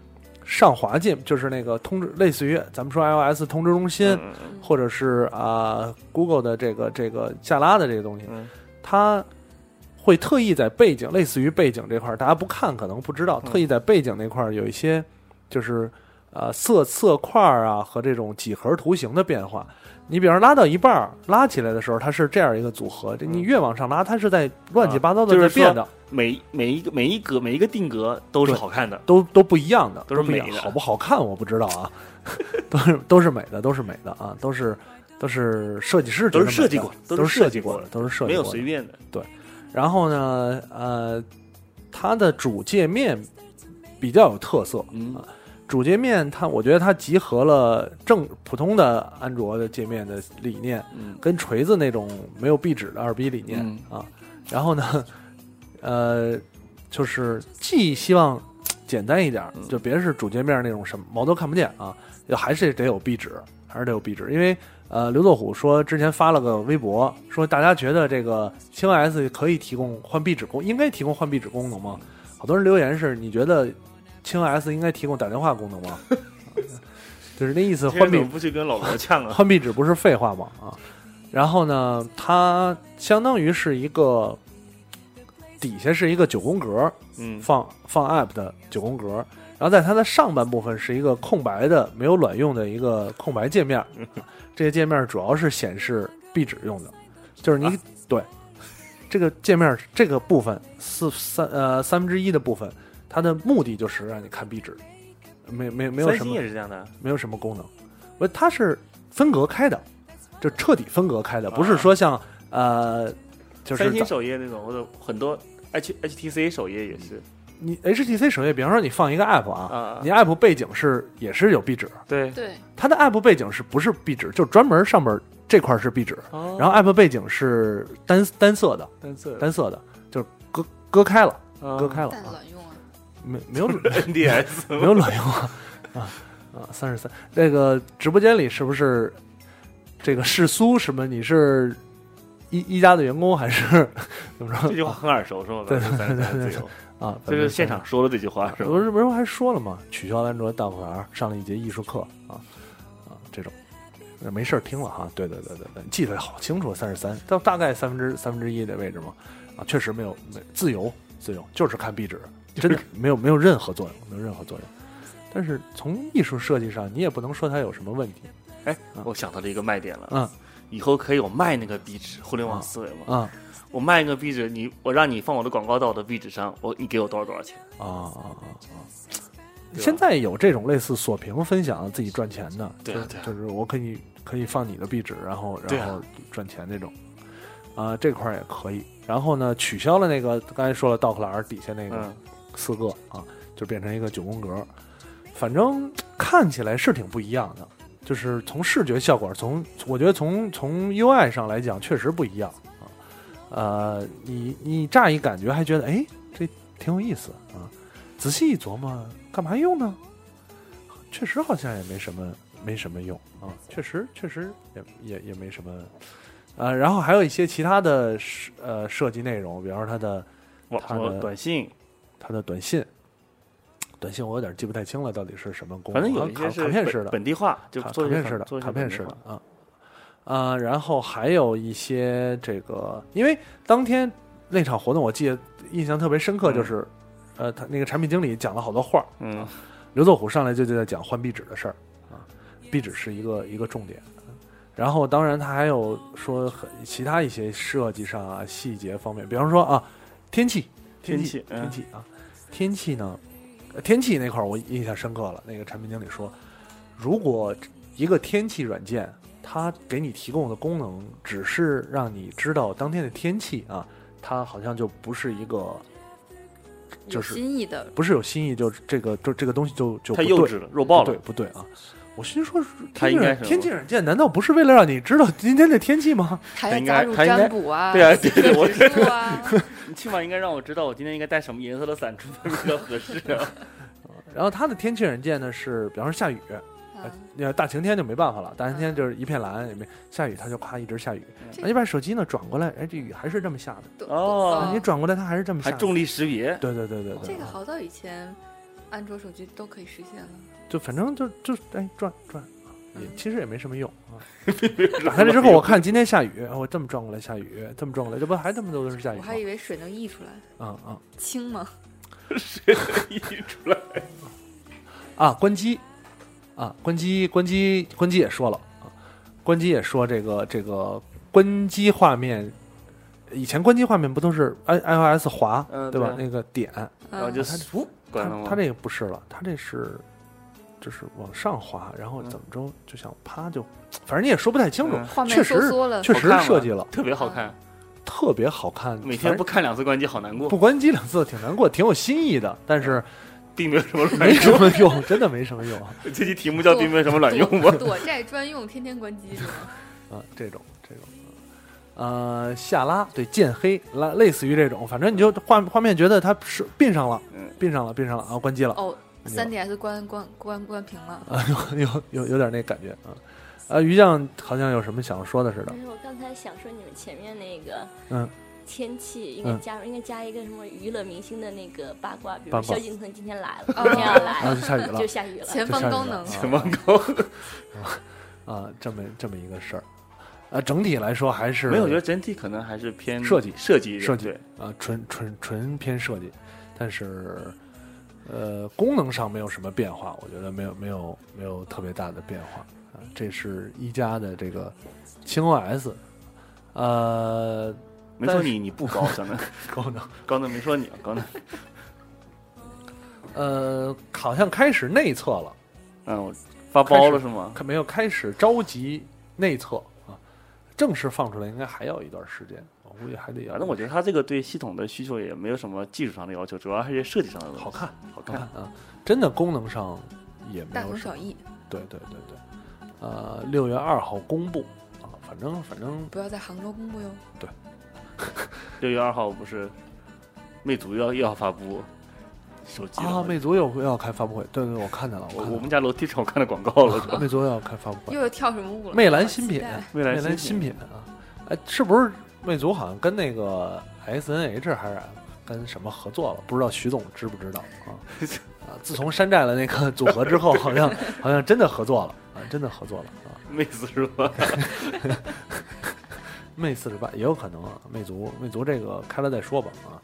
上滑键就是那个通知，类似于咱们说 iOS 通知中心，或者是啊、Google 的这个这个下拉的这个东西，嗯它会特意在背景，类似于背景这块儿，大家不看可能不知道，嗯。特意在背景那块儿有一些就是呃色色块儿啊和这种几何图形的变化。你比方拉到一半儿，拉起来的时候，它是这样一个组合。你嗯。越往上拉，它是在乱七八糟的在变的，每每一个每一格每一个定格都是好看的，都都不一样的，都是美的。好不好看我不知道啊，都是都是美的，都是美的啊，都是都是设计师都是设计过，都是设计过的，，都是设计没有过的随便的。对然后呢，呃，它的主界面比较有特色。嗯啊主界面它，我觉得它集合了正普通的安卓的界面的理念，嗯跟锤子那种没有壁纸的二逼理念、嗯啊。然后呢，呃，就是既希望简单一点就别是主界面那种什么毛都看不见啊，要还是得有壁纸，还是得有壁纸，因为。呃，刘作虎说之前发了个微博，说大家觉得这个轻 S 可以提供换壁纸功，应该提供换壁纸功能吗？好多人留言是，你觉得轻 S 应该提供打电话功能吗？就是那意思，换壁这人怎么不去跟老罗呛了？换壁纸不是废话吗？啊，然后呢，它相当于是一个底下是一个九宫格，嗯放放 app 的九宫格，然后在它的上半部分是一个空白的、没有卵用的一个空白界面。这个界面主要是显示壁纸用的，就是你、啊对这个界面这个部分四三呃三分之一的部分，它的目的就是让你看壁纸，没没没有什么也是这样的，没有什么功能，我它是分隔开的，就彻底分隔开的，不是啊说像呃就是三星首页那种，或者很多 H HTC 首页也是，你 HTC 首页，比方说你放一个 app 啊，啊你 app 背景是也是有壁纸，对，对，它的 app 背景是不是壁纸？就专门上面这块是壁纸，然然后 app 背景是单单色的，单色单色的，就是割割开了，割割开了啊，但卵用啊，没没有 NDS 没有卵用啊啊啊！三十三，那个直播间里是不是这个世苏什么？你是一一家的员工还是 怎么着这句话很耳熟是吧？对对对自由，啊？这是现场说了这句话是吧？不是不是还说了吗？取消安卓大口儿，上了一节艺术课啊啊！这种没事儿听了哈。对对对对对，记得好清楚，三十三到大概三分之三分之一的位置嘛啊，确实没有没自由自由，就是看壁纸，真的没有没有任何作用，没有任何作用。但是从艺术设计上，你也不能说它有什么问题哎，我想到了一个卖点了，嗯，以后可以我卖那个壁纸，互联网思维嘛，啊我卖一个壁纸，你我让你放我的广告到我的壁纸上，我你给我多少多少钱？啊啊啊啊！现在有这种类似锁屏分享自己赚钱的，对啊对啊就是我可以可以放你的壁纸，然后然后赚钱那种，啊、这块儿也可以。然后呢，取消了那个刚才说了 dock 栏底下那个嗯，四个啊，就变成一个九宫格，反正看起来是挺不一样的。就是从视觉效果，从我觉得从从 UI 上来讲，确实不一样啊。呃，你你乍一感觉还觉得哎，这挺有意思啊，仔细一琢磨，干嘛用呢？确实好像也没什么没什么用啊，确实确实也也也没什么。呃，然后还有一些其他的设呃设计内容，比方说它的它的短信，它的短信，短信我有点记不太清了，到底是什么功反能？反正有一些是本卡卡片式的，本地化，就卡片式的，卡片式的啊。啊、然后还有一些这个，因为当天那场活动，我记得印象特别深刻，嗯就是，呃，他那个产品经理讲了好多话儿，嗯，刘作虎上来就就在讲换壁纸的事儿啊，壁纸是一个一个重点。然后，当然他还有说很其他一些设计上啊细节方面，比方说啊，天气，气天气，嗯天气啊，天气呢，呃天气那块儿我印象深刻了。那个产品经理说，如果一个天气软件，它给你提供的功能只是让你知道当天的天气啊，它好像就不是一个，就是新意的，不是有新意，就这个就这个东西就就太幼稚了，弱爆了对。不对啊！我心说，它应该是天气软件难道不是为了让你知道今天的天气吗？还要应该加入它应该占卜啊，对啊对对我 指数啊，你起码应该让我知道我今天应该带什么颜色的伞出门比较合适啊。然后它的天气软件呢是，比方说下雨，嗯你看大晴天就没办法了，大晴天就是一片蓝，也没下雨，它就咔一直下雨。那你把手机呢转过来，哎，这雨还是这么下的。哦你转过来，它还是这么下的。还重力识别，对对对对对，这个好早以前，安卓手机都可以实现了。就反正就就哎转转，也嗯其实也没什么用啊。打开了之后，我看今天下雨，我这么转过来下雨，这么转过来，这不还这么多都是下雨吗我还？以为水能溢出来，啊啊轻吗？水能溢出来。啊！关机啊！关机关机关机也说了啊，关机也说这个这个关机画面，以前关机画面不都是 i iOS 滑嗯对吧？那个点，然后就嗯噗关它这个不是了，它这是就是往上滑，然后怎么着就想啪就，反正你也说不太清楚，嗯画面确实收缩了，确实设计了，特别好看，特别好看，每天不看两次关机好难过不，关机两次挺难过，挺有新意的，但是 并没有什么卵没什用。么用，真的没什么用啊！这期题目叫“并没有什么卵用”吗？躲债专用，天天关机是吗？啊，这种这种，呃，下拉对渐黑，拉类似于这种，反正你就画画面觉得它是并上了，嗯，并上了，并上了，啊，关机了，哦，三 DS 关关关关屏了。啊，有有有有点那感觉啊。啊，于酱好像有什么想说的似的。我刚才想说，你们前面那个，嗯，天气应该嗯。加入，应该加一个什么娱乐明星的那个八卦，比如萧敬腾今天来了，哦。明天要来了，就下雨了。就下雨了。前方高能，啊前方高，啊，这么这么一个事儿，啊，整体来说还是没有，我觉得整体可能还是偏设计设计设计对，啊，纯纯纯偏设计，但是呃，功能上没有什么变化，我觉得没有没有没有特别大的变化啊。这是一加的这个轻 OS，呃，没说你你不高，可能 高能高能没说你高能，呃，好像开始内测了，嗯，我发包了是吗？可没有开始着急内测啊，正式放出来应该还要一段时间，我估计还得要。反正我觉得它这个对系统的需求也没有什么技术上的要求，主要还是设计上的东西好看，好看。啊，真的功能上也没大有大。同小异，对对对对，呃，六月二号公布啊，反正反正不要在杭州公布哟。对 六月二号不是魅族要又要发布手机啊，魅族又要开发布会，对对，我看见了，我看见了我们家楼梯上我看到广告了，是吧？魅族又要开发布会，又要跳什么舞了？魅蓝新品，魅蓝新品啊，哎，是不是魅族好像跟那个 S N H 还是跟什么合作了？不知道徐总知不知道啊？啊，自从山寨了那个组合之后，好像好像真的合作了啊，真的合作了啊。魅四十八？魅四十八也有可能啊，魅族魅族这个开了再说吧啊。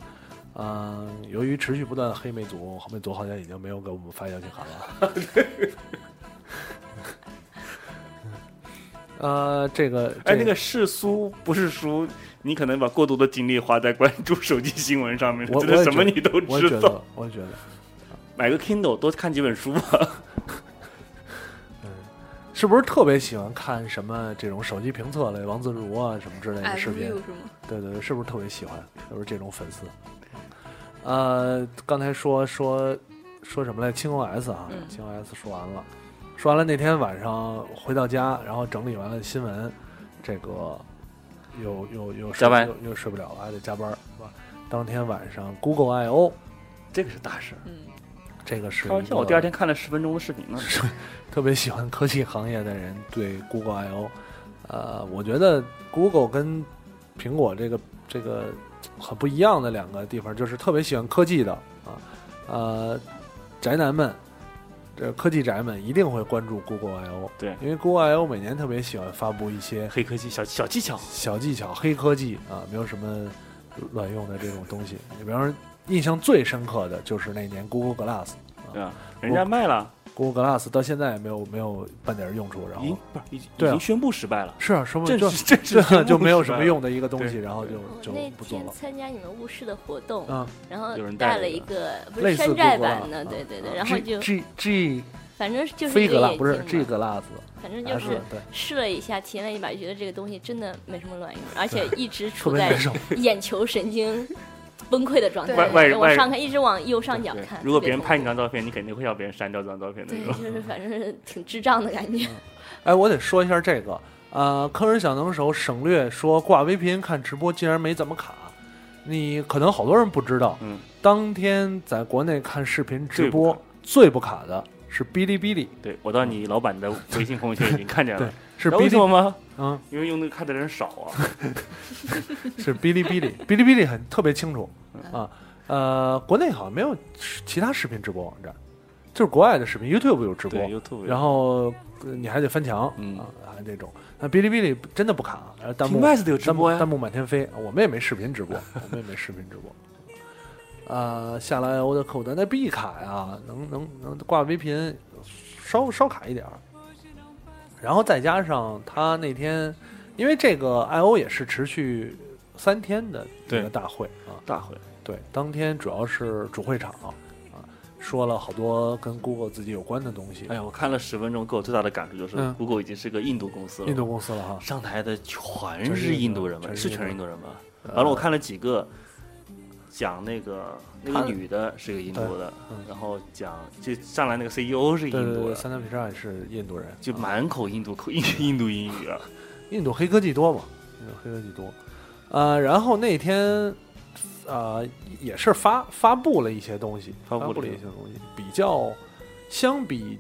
嗯、由于持续不断的黑魅族，魅族好像已经没有给我们发邀请函了。呃，这个哎，那个是苏不是书，你可能把过多的精力花在关注手机新闻上面，我觉什么你都知道。我觉得，我觉得，买个 Kindle 多看几本书吧。嗯是不是特别喜欢看什么这种手机评测类、王自如啊什么之类的视频是吗？对对对，是不是特别喜欢？是不是这种粉丝？呃，刚才说说说什么来？轻 OS 啊，嗯轻 OS 说完了，说完了。那天晚上回到家，然后整理完了新闻，这个又又又加班又又睡不了了，还得加班，是吧？当天晚上，Google I/O 这个是大事。嗯，这个是开玩笑，我第二天看了十分钟的视频呢。特别喜欢科技行业的人对 Google I/O，呃，我觉得 Google 跟苹果这个这个很不一样的两个地方，就是特别喜欢科技的啊，呃，宅男们，这科技宅们一定会关注 Google I/O，对因为 Google I/O 每年特别喜欢发布一些黑科技小小技巧，小技巧、黑科技啊，没有什么卵用的这种东西。你比方说，印象最深刻的就是那年 Google Glass。对吧？人家卖了，Google Glass 到现在也没有没有半点用处，然已经后不是已经对啊。已经宣布失败了，是啊，什么就正式正式这宣布就没有什么用的一个东西，然后就就那不做了。天参加你们巫师的活动，嗯，然后有人带了一个。不类似是山寨版的，对对对，啊然后就 G G 反正就是飞格拉一个眼不是镜 G Glass，反正就是，试了一下，体验了一把，觉得这个东西真的没什么卵用，而且一直处在。眼球神经崩溃的状态。外外外往上看，一直往右上角看。如果别人拍你张照片，你肯定会要别人删掉这张照片的对。就是反正是挺智障的感觉。哎，我得说一下这个，呃，坑人小能手省略说挂 VPN 看直播竟然没怎么卡，你可能好多人不知道，嗯，当天在国内看视频直最不播最不卡的是哔哩哔哩，对我到你老板的微信朋友圈已经看见了，是哔哩，吗？嗯，因为用那个看的人少啊。是哔哩哔哩，哔哩哔哩很特别清楚啊。呃，国内好像没有其他视频直播网站，就是国外的视频，YouTube 有直播，，YouTube 然后呃你还得翻墙，嗯啊，还这种。那哔哩哔哩真的不卡，呃，弹幕的有直播呀弹幕弹幕满天飞。我们也没视频直播，我们也没视频直播。呃，下来 IO 的客户端那必卡呀，能能能挂 VPN，稍稍卡一点儿。然后再加上他那天，因为这个 IO 也是持续三天的一个大会啊，大会，对，当天主要是主会场啊，说了好多跟 Google 自己有关的东西。哎呀，我看了十分钟，给我最大的感触就是嗯，Google 已经是个印度公司了。印度公司了哈，上台的全全是是印度人吧？是全是印度人吧？呃完了，我看了几个，讲那个那个女的是个印度的嗯，然后讲就上来那个 CEO 是印度的，三大皮沙也是印度人，啊就满口印度口印印度英语啊。印度黑科技多嘛，印度黑科技多。呃，然后那天呃也是发发布了一些东西，发布了发布了一些东西，比较相比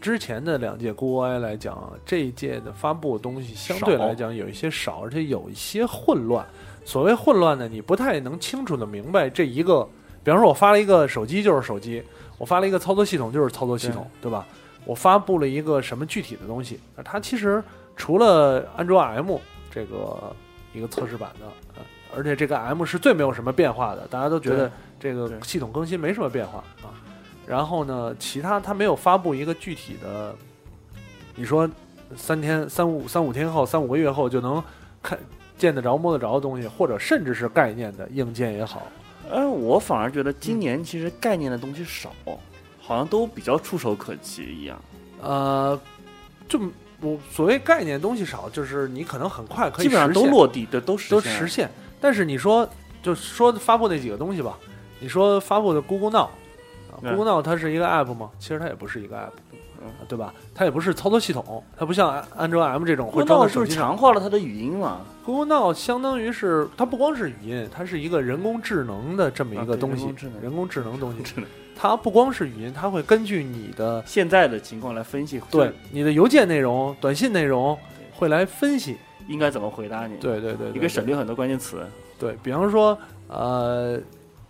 之前的两届 Google I 来讲，这一届的发布的东西相对来讲有一些少，而且有一些混乱。所谓混乱呢，你不太能清楚的明白这一个，比方说我发了一个手机就是手机，我发了一个操作系统就是操作系统，对吧？我发布了一个什么具体的东西，而它其实除了安卓 M 这个一个测试版的，呃而且这个 M 是最没有什么变化的，大家都觉得这个系统更新没什么变化啊。然后呢，其他它没有发布一个具体的，你说三天、三五三五天后、三五个月后就能看见得着、摸得着的东西，或者甚至是概念的硬件也好，哎，我反而觉得今年其实概念的东西少，好像都比较触手可及一样。呃，就我所谓概念东西少，就是你可能很快可以基本上都落地，对，都实现都实现。但是你说，就说发布那几个东西吧，你说发布的 Google Now，啊嗯 Google Now 它是一个 app 吗？其实它也不是一个 app，对吧？它也不是操作系统，它不像安安卓 M 这种会装到手机上。就是强化了它的语音嘛，Google Now 相当于是它不光是语音，它是一个人工智能的这么一个东西人工智，能人工智能东西。它不光是语音，它会根据你的 现在的情况来分析，对你的邮件内容、短信内容会来分析。应该怎么回答你，，对对对，你对可以省略很多关键词。对比方说，呃，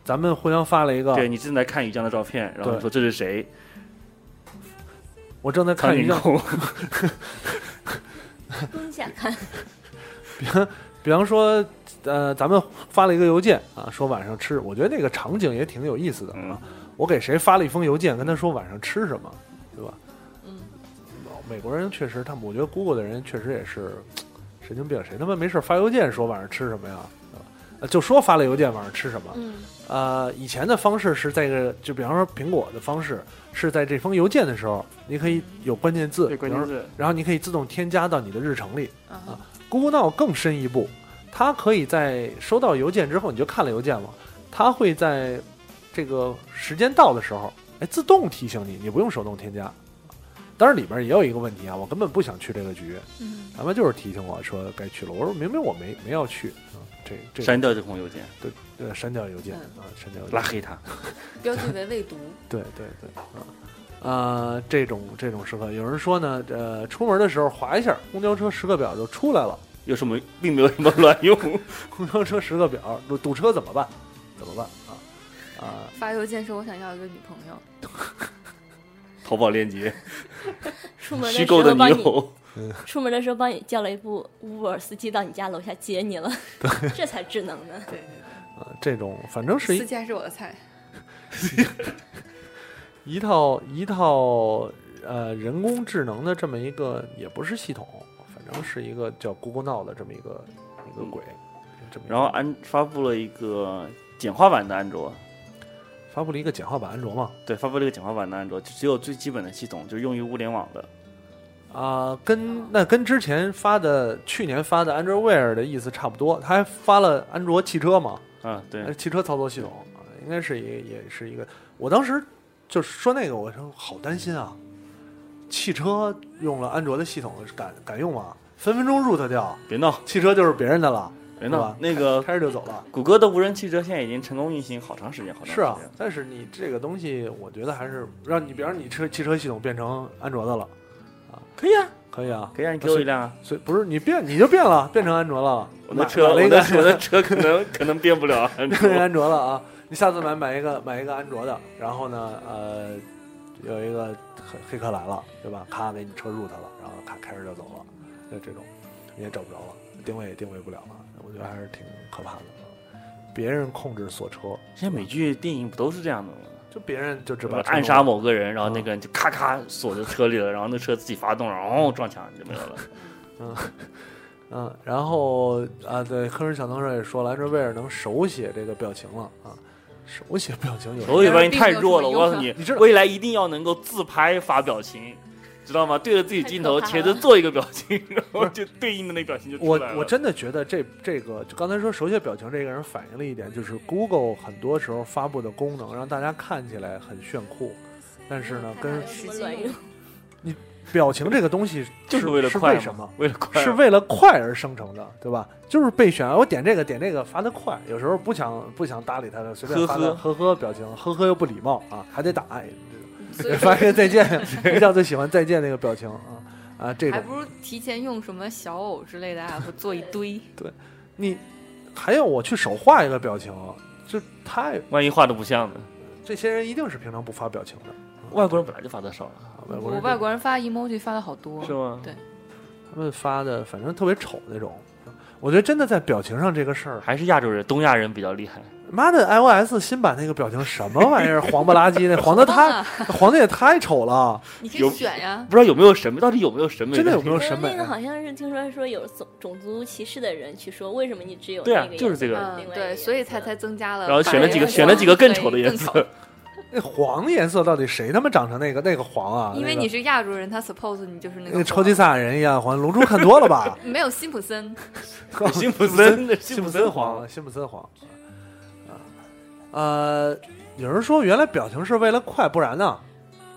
咱们互相发了一个，对你正在看雨江的照片，然后你说这是谁？我正在看苍井于江，空，蹲下看，比方说，呃，咱们发了一个邮件啊，说晚上吃，我觉得那个场景也挺有意思的嗯啊。我给谁发了一封邮件，跟他说晚上吃什么，对吧？嗯，美国人确实，他们我觉得 Google 的人确实也是神经病，谁他妈没事发邮件说晚上吃什么呀？就说发了邮件晚上吃什么，嗯，呃，以前的方式是在一个，就比方说苹果的方式是在这封邮件的时候，你可以有关键字，对关比方说键字，然后你可以自动添加到你的日程里。啊 Google Now 更深一步，它可以在收到邮件之后，你就看了邮件了，它会在这个时间到的时候，哎，自动提醒你，你不用手动添加。当然里边也有一个问题啊，我根本不想去这个局，嗯，他们就是提醒我说该去了。我说明明我没没要去啊，这这删掉这封邮件，对对删掉邮件嗯啊，删掉邮件拉黑他。标记为未读。对对对啊，呃，这种这种时刻，有人说呢，呃，出门的时候划一下，公交车时刻表就出来了。有什么并没有什么卵用，公交车时刻表堵堵车怎么办？怎么办啊？啊，发邮件说我想要一个女朋友，淘宝链接，出门的时虚构的候帮你，女友，出门的时候帮你叫了一部 Uber 司机到你家楼下接你了，这才智能呢。对对啊这种反正是，一司机还是我的菜。一套一套呃人工智能的这么一个，也不是系统，反正是一个叫 Google Now 的这么一个一个鬼。这么然后安发布了一个简化版的安卓，发布了一个简化版安卓嘛，对，发布了一个简化版的安卓，就只有最基本的系统，就是用于物联网的。啊、跟那跟之前发的去年发的 Android Wear 的意思差不多，他还发了安卓汽车嘛，啊，对呃，汽车操作系统啊，应该是也也是一个。我当时就说那个，我说好担心啊，汽车用了安卓的系统敢敢用吗？分分钟 root 掉，别闹，汽车就是别人的了，别闹那个开着就走了。谷歌的无人汽车现在已经成功运行好长时间，好长时间。是啊，但是你这个东西，我觉得还是让你，比方你车汽车系统变成安卓的了，可以啊，可以啊，可以啊，你给我一辆啊。所以不是你变你就变了，变成安卓了。我的车，我的我的车可能可能变不了安卓 变成安卓了啊！你下次买买一个买一个安卓的，然后呢，呃，有一个黑黑客来了，对吧？咔给你车 root 了，然后咔开着就走了，就这种你也找不着了，定位也定位不了了，我觉得还是挺可怕的。别人控制锁车，现在美剧、电影不都是这样的吗？就别人就只把暗杀某个人，然后那嗯。个人就咔咔锁在车里了，然后那车自己发动，然后撞墙就没有了。嗯。嗯，然后啊，对，黑人小能手也说了，这威尔能手写这个表情了啊，手写表情有手写表情太弱了，我告诉你，你知道未来一定要能够自拍发表情，知道吗？对着自己镜头，太可怕了且着做一个表情，然后就对应的那表情就出我来了。我真的觉得这这个，就刚才说手写表情这个人反映了一点，就是 Google 很多时候发布的功能让大家看起来很炫酷，但是呢，跟有什么卵用？表情这个东西 就是为了快嘛是为什么？为了快是为了快而生成的，对吧？就是备选，我点这个点这个发的快，有时候不想不想搭理他的，随便发个呵呵表情，呵呵又不礼貌啊，还得打，发一个再见，一叫最喜欢再见那个表情啊啊，这种还不如提前用什么小偶之类的 app 做一堆。对你还要我去手画一个表情，这太万一画的不像呢？这些人一定是平常不发表情的。外国人本来就发的少了，啊外国我外国人发 emoji 发的好多，是吗？对他们发的反正特别丑那种。我觉得真的在表情上这个事儿，还是亚洲人、东亚人比较厉害。妈的，iOS 新版那个表情什么玩意儿，黄不拉几那，黄的太啊 黄的也太丑了，你可以选呀。不知道有没有审美，到底有没有审美？真的有没有审美啊？那个好像是听说说有种种族歧视的人去说，为什么你只有对啊那个就是这个对，所以才才增加了。然后选了几个，选了几个更丑的颜色。那黄颜色到底谁他妈长成那个那个黄啊？因为你是亚洲人，他 suppose 你就是那个那个超级赛亚人一样黄，龙珠看多了吧？没有辛普森，辛普森辛普森黄，辛普森黄。啊，呃，有人说原来表情是为了快，不然呢？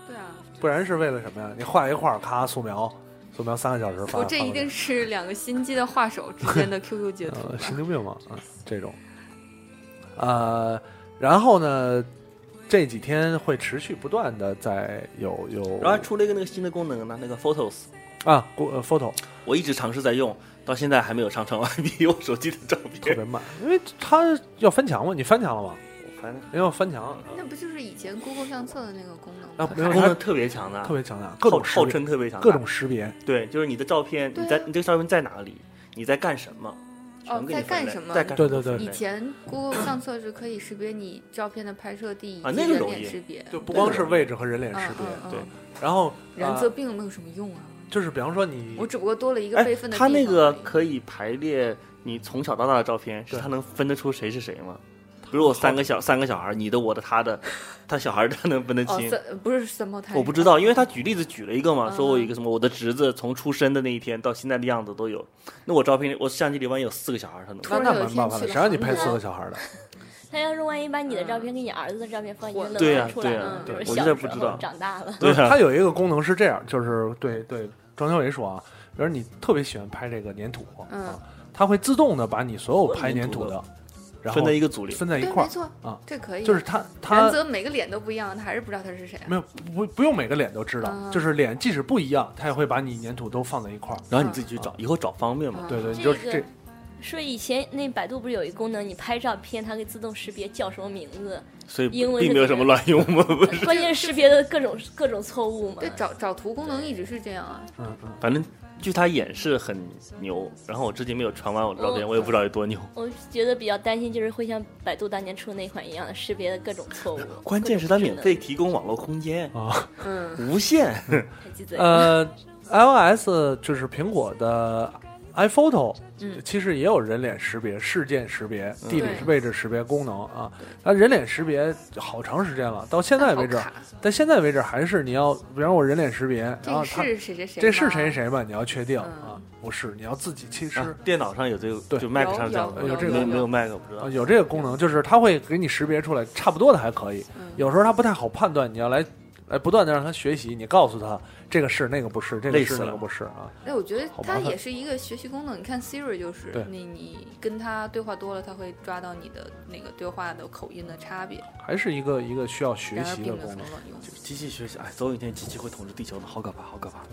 对啊，不然是为了什么呀？你画一画儿，咔素描，素描三个小时发。我这一定是两个心机的画手之间的 QQ 截图呃，神经病嘛啊，这种。呃，然后呢，这几天会持续不断的在有有然后还出了一个那个新的功能呢，那个 Photos，啊，photo 我一直尝试在用，到现在还没有上传完 毕我手机的照片特别。慢，因为它要翻墙嘛，你翻墙了吗？反正因为要翻墙，那不就是以前 Google 相册的那个功能吗？啊没有功能特别强的，特别强大，各种号称特别强大，各种识别，对，就是你的照片，你在你这个照片在哪里，你在干什么，哦你在干什么在干对对对什么以前 Google 相册是可以识别你照片的拍摄地以啊及人那个容易脸识别，就不光是位置和人脸嗯识别，嗯对嗯然后人啊则并没有什么用啊。就是比方说你我只不过多了一个哎备份，的地它。那个可以排列你从小到大的照片，是对它能分得出谁是谁吗？比如我三个小三个小孩，你的、我的、他的，他小孩他能分得哦，清？三不是三胞胎，我不知道，因为他举例子举了一个嘛，嗯说我有一个什么，我的侄子从出生的那一天到现在的样子都有。那我照片里，我相机里万一有四个小孩，他能突那那没办法了，谁让你拍四个小孩的？他要是万一把你的照片跟你儿子的照片放一起，混能对呀看出来对呀吗？对现在不知道长大了，对啊它有一个功能是这样，就是对对庄小伟说啊，比如你特别喜欢拍这个粘土嗯啊，它会自动的把你所有拍粘土的，然后分在一个组里。分在一块儿，没错啊，这可以。就是他他原则每个脸都不一样，他还是不知道他是谁啊。没有不不用每个脸都知道，嗯就是脸即使不一样，他也会把你粘土都放在一块儿。然后你自己去找，以后找方便嘛。嗯对对，就是这说以前那百度不是有一功能，你拍照片它可以自动识别叫什么名字，所以英文是并没有什么乱用嘛，不是？关键识别的各种各种错误嘛对，。找找图功能一直是这样啊。嗯嗯，反正据他演示很牛，然后我至今没有传完我的照片，哦我也不知道有多牛。我觉得比较担心，就是会像百度当年出的那款一样的识别的各种错误。关键是它免费提供网络空间，啊嗯，无限。呃，iOS 就是苹果的 iPhoto，嗯其实也有人脸识别、事件识别、地理位置识别功能啊。那人脸识别好长时间了，到现在为止但现在为止还是你要，比方我人脸识别，然后它是谁谁谁？这是谁？谁吧？你要确定嗯啊，不是，你要自己其实啊电脑上有这个，对就 Mac 上这样的，有有这个没没有 Mac 不知道。啊有这个功能，就是它会给你识别出来差不多的还可以，嗯有时候它不太好判断，你要来来不断的让他学习，你告诉他这个是那个不是，这个是那个不是啊。哎，我觉得它也是一个学习功能。你看 Siri 就是，你你跟他对话多了，他会抓到你的那个对话的口音的差别，还是一个一个需要学习的功能。机器学习，哎，总有一天机器会统治地球的，好可怕，好可怕。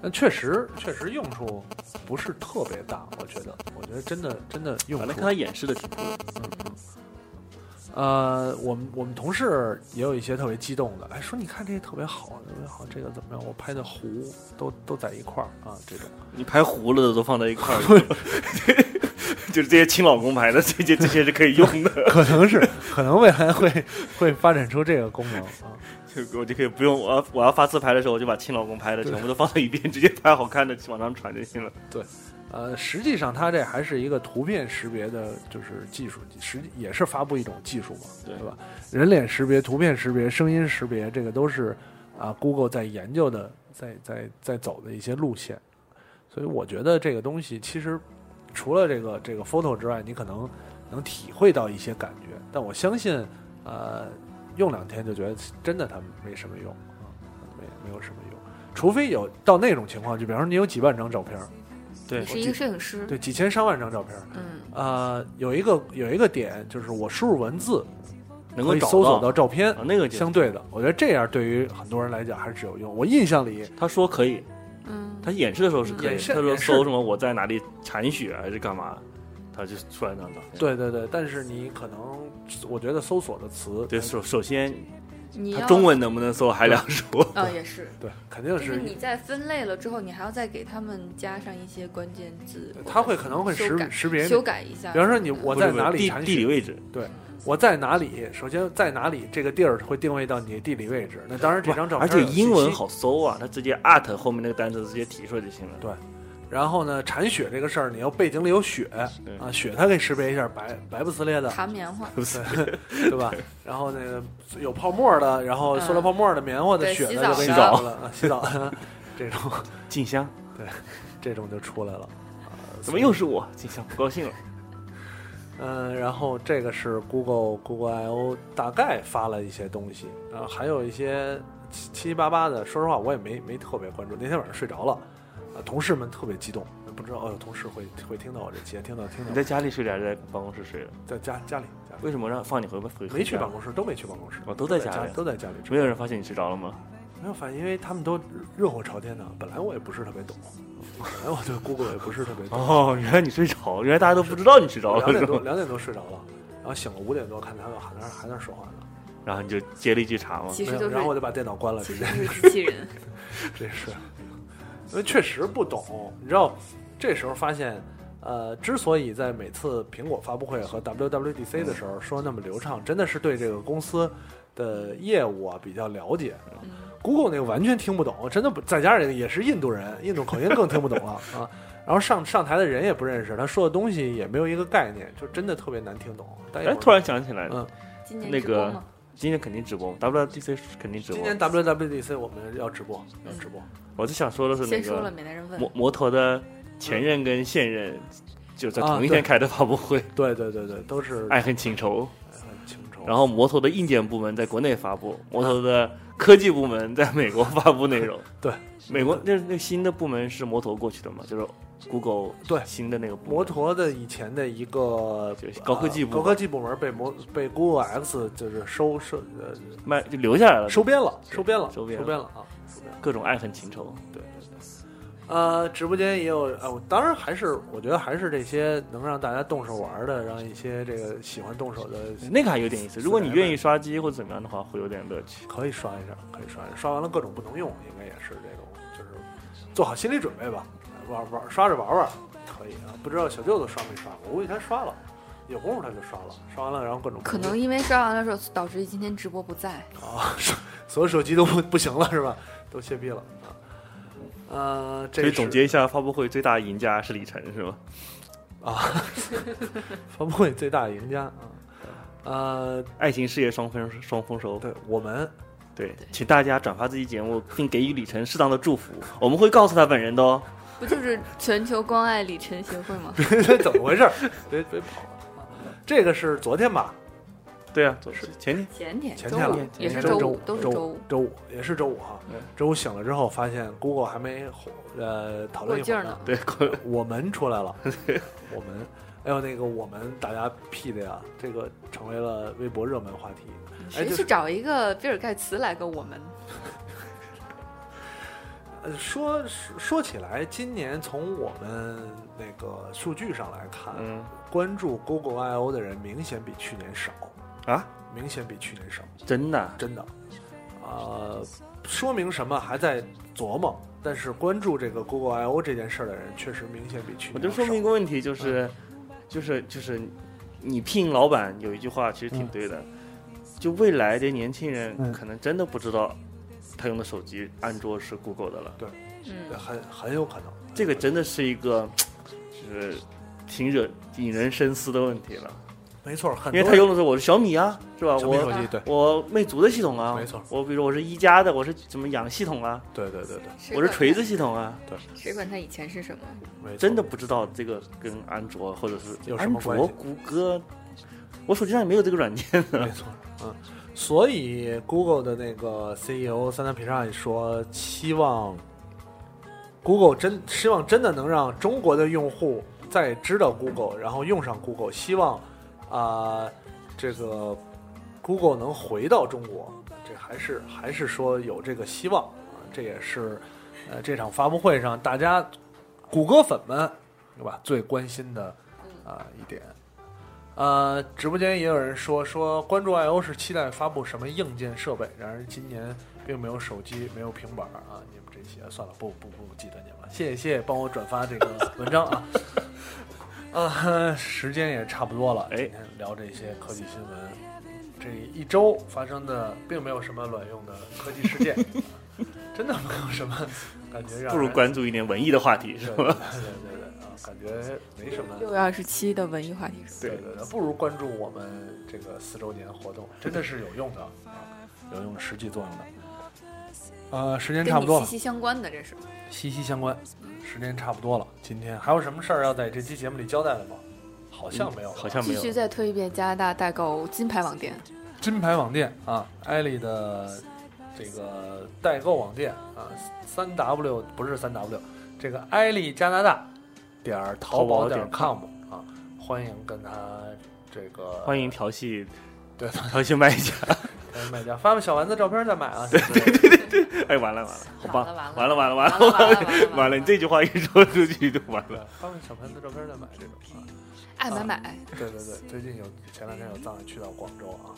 但确实确实用处不是特别大，我觉得，我觉得真的真的用处反正看他演示的挺多的。呃，我们我们同事也有一些特别激动的，哎，说你看这个特别好，特别好，这个怎么样？我拍的湖都都在一块儿啊，这种。你拍糊了的都放在一块儿，就是这些亲老公拍的，这些这些是可以用的，可能是，可能未来会会发展出这个功能啊。就我就可以不用我要我要发自拍的时候，我就把亲老公拍的全部都放在一边，直接拍好看的往上传就行了。呃，实际上它这还是一个图片识别的，就是技术，实际也是发布一种技术嘛，对对吧？人脸识别、图片识别、声音识别，这个都是啊，Google 在研究的，在在在走的一些路线。所以我觉得这个东西其实除了这个这个 photo 之外，你可能能体会到一些感觉，但我相信，呃，用两天就觉得真的它没什么用啊，没没有什么用，除非有到那种情况，就比方说你有几万张照片儿。对是一个摄影师，对，几千上万张照片，嗯，呃，有一个有一个点就是我输入文字能够找搜索到到照片啊，，那个相对的，我觉得这样对于很多人来讲还是有用。我印象里，他说可以，嗯，他演示的时候是可以他说搜什么我在哪里铲雪还是干嘛，他就出来那张照片。对对对，但是你可能我觉得搜索的词，对，首首先你中文能不能搜海两说。啊也是，对肯定就是是你在分类了之后，你还要再给他们加上一些关键字，他会可能会识识别，修改一下。比方说你我在哪里地理位置，对我在哪里，首先在哪里这个地儿会定位到你的地理位置。那当然这张照片而且英文好搜啊，他直接 at 后面那个单词直接提出来就行了。对然后呢，铲雪这个事儿，你要背景里有雪啊，雪它可以识别一下白白不呲咧的，弹棉花，对对吧？然后那个有泡沫的，然后塑料泡沫的、棉花的、对雪的就给你洗澡了，啊洗澡 这种静香，对这种就出来了。怎么又是我？静香不高兴了。嗯，然后这个是 Google Google I O 大概发了一些东西，然后还有一些七七七八八的，说实话我也没没特别关注。那天晚上睡着了，啊，同事们特别激动，不知道哦，有同事会会听到我这期，听到听到你在家里睡的还是在办公室睡的？在家家里家里为什么让放你回回？没去办？公室，都没去办公室，哦都在家家里都在家里。没有人发现你睡着了吗？没有发现，因为他们都热火朝天的。本来我也不是特别懂，本来我对 Google 也不是特别懂。哦，原来你睡着，原来大家都不知道你睡着了，两点多两点多睡着了，然后醒了五点多，看他们还在那还在那说话呢。然后你就接了一句茶嘛。没有其实就是然后我就把电脑关了，直接其实就是机器人。这是，因为确实不懂，你知道，这时候发现，呃，之所以在每次苹果发布会和 WWDC 的时候说那么流畅，真的是对这个公司的业务啊比较了解。Google 那个完全听不懂，真的不，再加上也是印度人，印度口音更听不懂了啊。然后上上台的人也不认识，他说的东西也没有一个概念，就真的特别难听懂。哎，突然想起来，嗯今年那个直播吗？今年肯定直播，WDC 肯定直播。今年 WWDC 我们要直播，要直播。我就想说的是那个摩。摩托的前任跟现任就在同一天开的发布会，对对对对，都是爱恨情仇。爱恨情仇。然后摩托的硬件部门在国内发布，摩托的科技部门在美国发布内容。对，美国那那新的部门是摩托过去的嘛，就是 Google 对新的那个部门摩托的以前的一个就是高科技部呃高科技部门被摩被 Google X 就是收收呃卖就留下来了，收编了，收编了，收编了编了啊。各种爱恨情仇。对对对，呃，直播间也有呃，我当然还是我觉得还是这些能让大家动手玩的，让一些这个喜欢动手的那个还有点意思，如果你愿意刷机或者怎么样的话，会有点乐趣。可以刷一下，可以刷一下，刷完了各种不能用，应该也是这种，就是做好心理准备吧，玩玩刷着玩玩可以啊。不知道小舅子刷没刷过？我估计他刷了，有功夫他就刷了，刷完了然后各种可能因为刷完了之后，导致今天直播不在。啊，所有手机都不不行了是吧？都歇逼了啊。呃，这所以总结一下，发布会最大赢家是李晨，是吗？啊，发布会最大赢家啊，呃，爱情事业双丰双丰收。对我们对，请大家转发这期节目，并给予李晨适当的祝福，我们会告诉他本人的哦。不就是全球关爱李晨协会吗？怎么回事？别别跑了啊！这个是昨天吧？对啊，是前天。前天、前天了，也是周周五，都是周周五。周五也是周五哈对。周五醒了之后，发现 Google 还没呃讨论一会儿过劲儿呢对，我们出来了，我们，还有那个我们大家 P 的呀，这个成为了微博热门话题。哎谁去找一个比尔盖茨来个我们？呃，说说说起来，今年从我们那个数据上来看，嗯关注 Google I O 的人明显比去年少，啊，明显比去年少，真的？啊，真的。呃，说明什么还在琢磨，但是关注这个 Google I O 这件事儿的人，确实明显比去年少。就说明一个问题，就是，就是就是，你聘老板有一句话其实挺对的，就未来的年轻人嗯。可能真的不知道他用的手机安卓是 Google 的了，嗯，很很有可能。这个真的是一个，就是挺惹引人深思的问题了，没错，很因为多他用的是我是小米啊，是吧？我小米手机，对。我魅族的系统啊，没错。我比如说我是一加的，我是怎么养系统啊，对对对对，我是锤子系统啊，对。谁管他以前是什么？真的不知道这个跟安卓或者是有什安卓、么关系？谷歌，我手机上也没有这个软件的。没错，嗯，所以 Google 的那个 CEO 三三皮上也说，希望 Google 真希望真的能让中国的用户再知道 Google，然后用上 Google，希望啊、这个 Google 能回到中国，这还是还是说有这个希望啊，这也是呃这场发布会上大家谷歌粉们对吧最关心的啊、一点。呃，直播间也有人说说关注 I/O 是期待发布什么硬件设备，然而今年并没有手机，没有平板啊！你们这些算了，不不不记得你们了，谢谢谢谢，帮我转发这个文章啊。啊，时间也差不多了，哎今天聊这些科技新闻，这一周发生的并没有什么卵用的科技事件，真的没有什么感觉让不如关注一点文艺的话题，是吧？对对对啊，感觉没什么。六月二十七的文艺话题是对对对，不如关注我们这个四周年活动，真的是有用的啊，有用实际作用的。呃，时间差不多了息，息相关的，这是。息息相关。时间差不多了，今天还有什么事儿要在这期节目里交代的吗？好像没有了，好像没有继续。再推一遍加拿大代购金牌网店，金牌网店啊，艾丽的这个代购网店啊，三 W 不是三 W，这个艾丽加拿大点儿淘宝点 com 啊，欢迎跟他这个欢迎调戏，对调戏卖家。跟卖家发个小丸子照片再买啊，对对对对，哎，完了完了，好吧，完了完了完了完完了完了完了了完了，你这句话一说出去就完了。发个小丸子照片再买这种啊，爱买买。对对对，最近有前两天有藏也去到广州啊，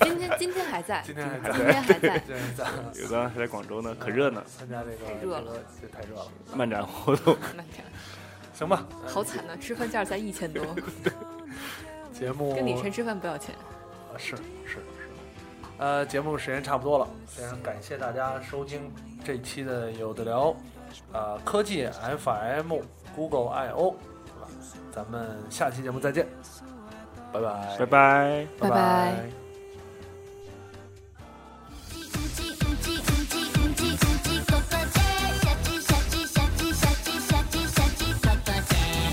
今天今天还在，今天还在今天还在。今天在 有的还在广州呢，可热闹，参加这个太热了这太热了，漫展活动。漫展，行吧，好惨呐，吃饭价才一千多，节目跟李晨吃饭不要钱。啊，是是是，呃，节目时间差不多了，非常感谢大家收听这期的有的聊，啊、科技 FM Google I O，对吧？咱们下期节目再见，拜拜，拜拜。拜拜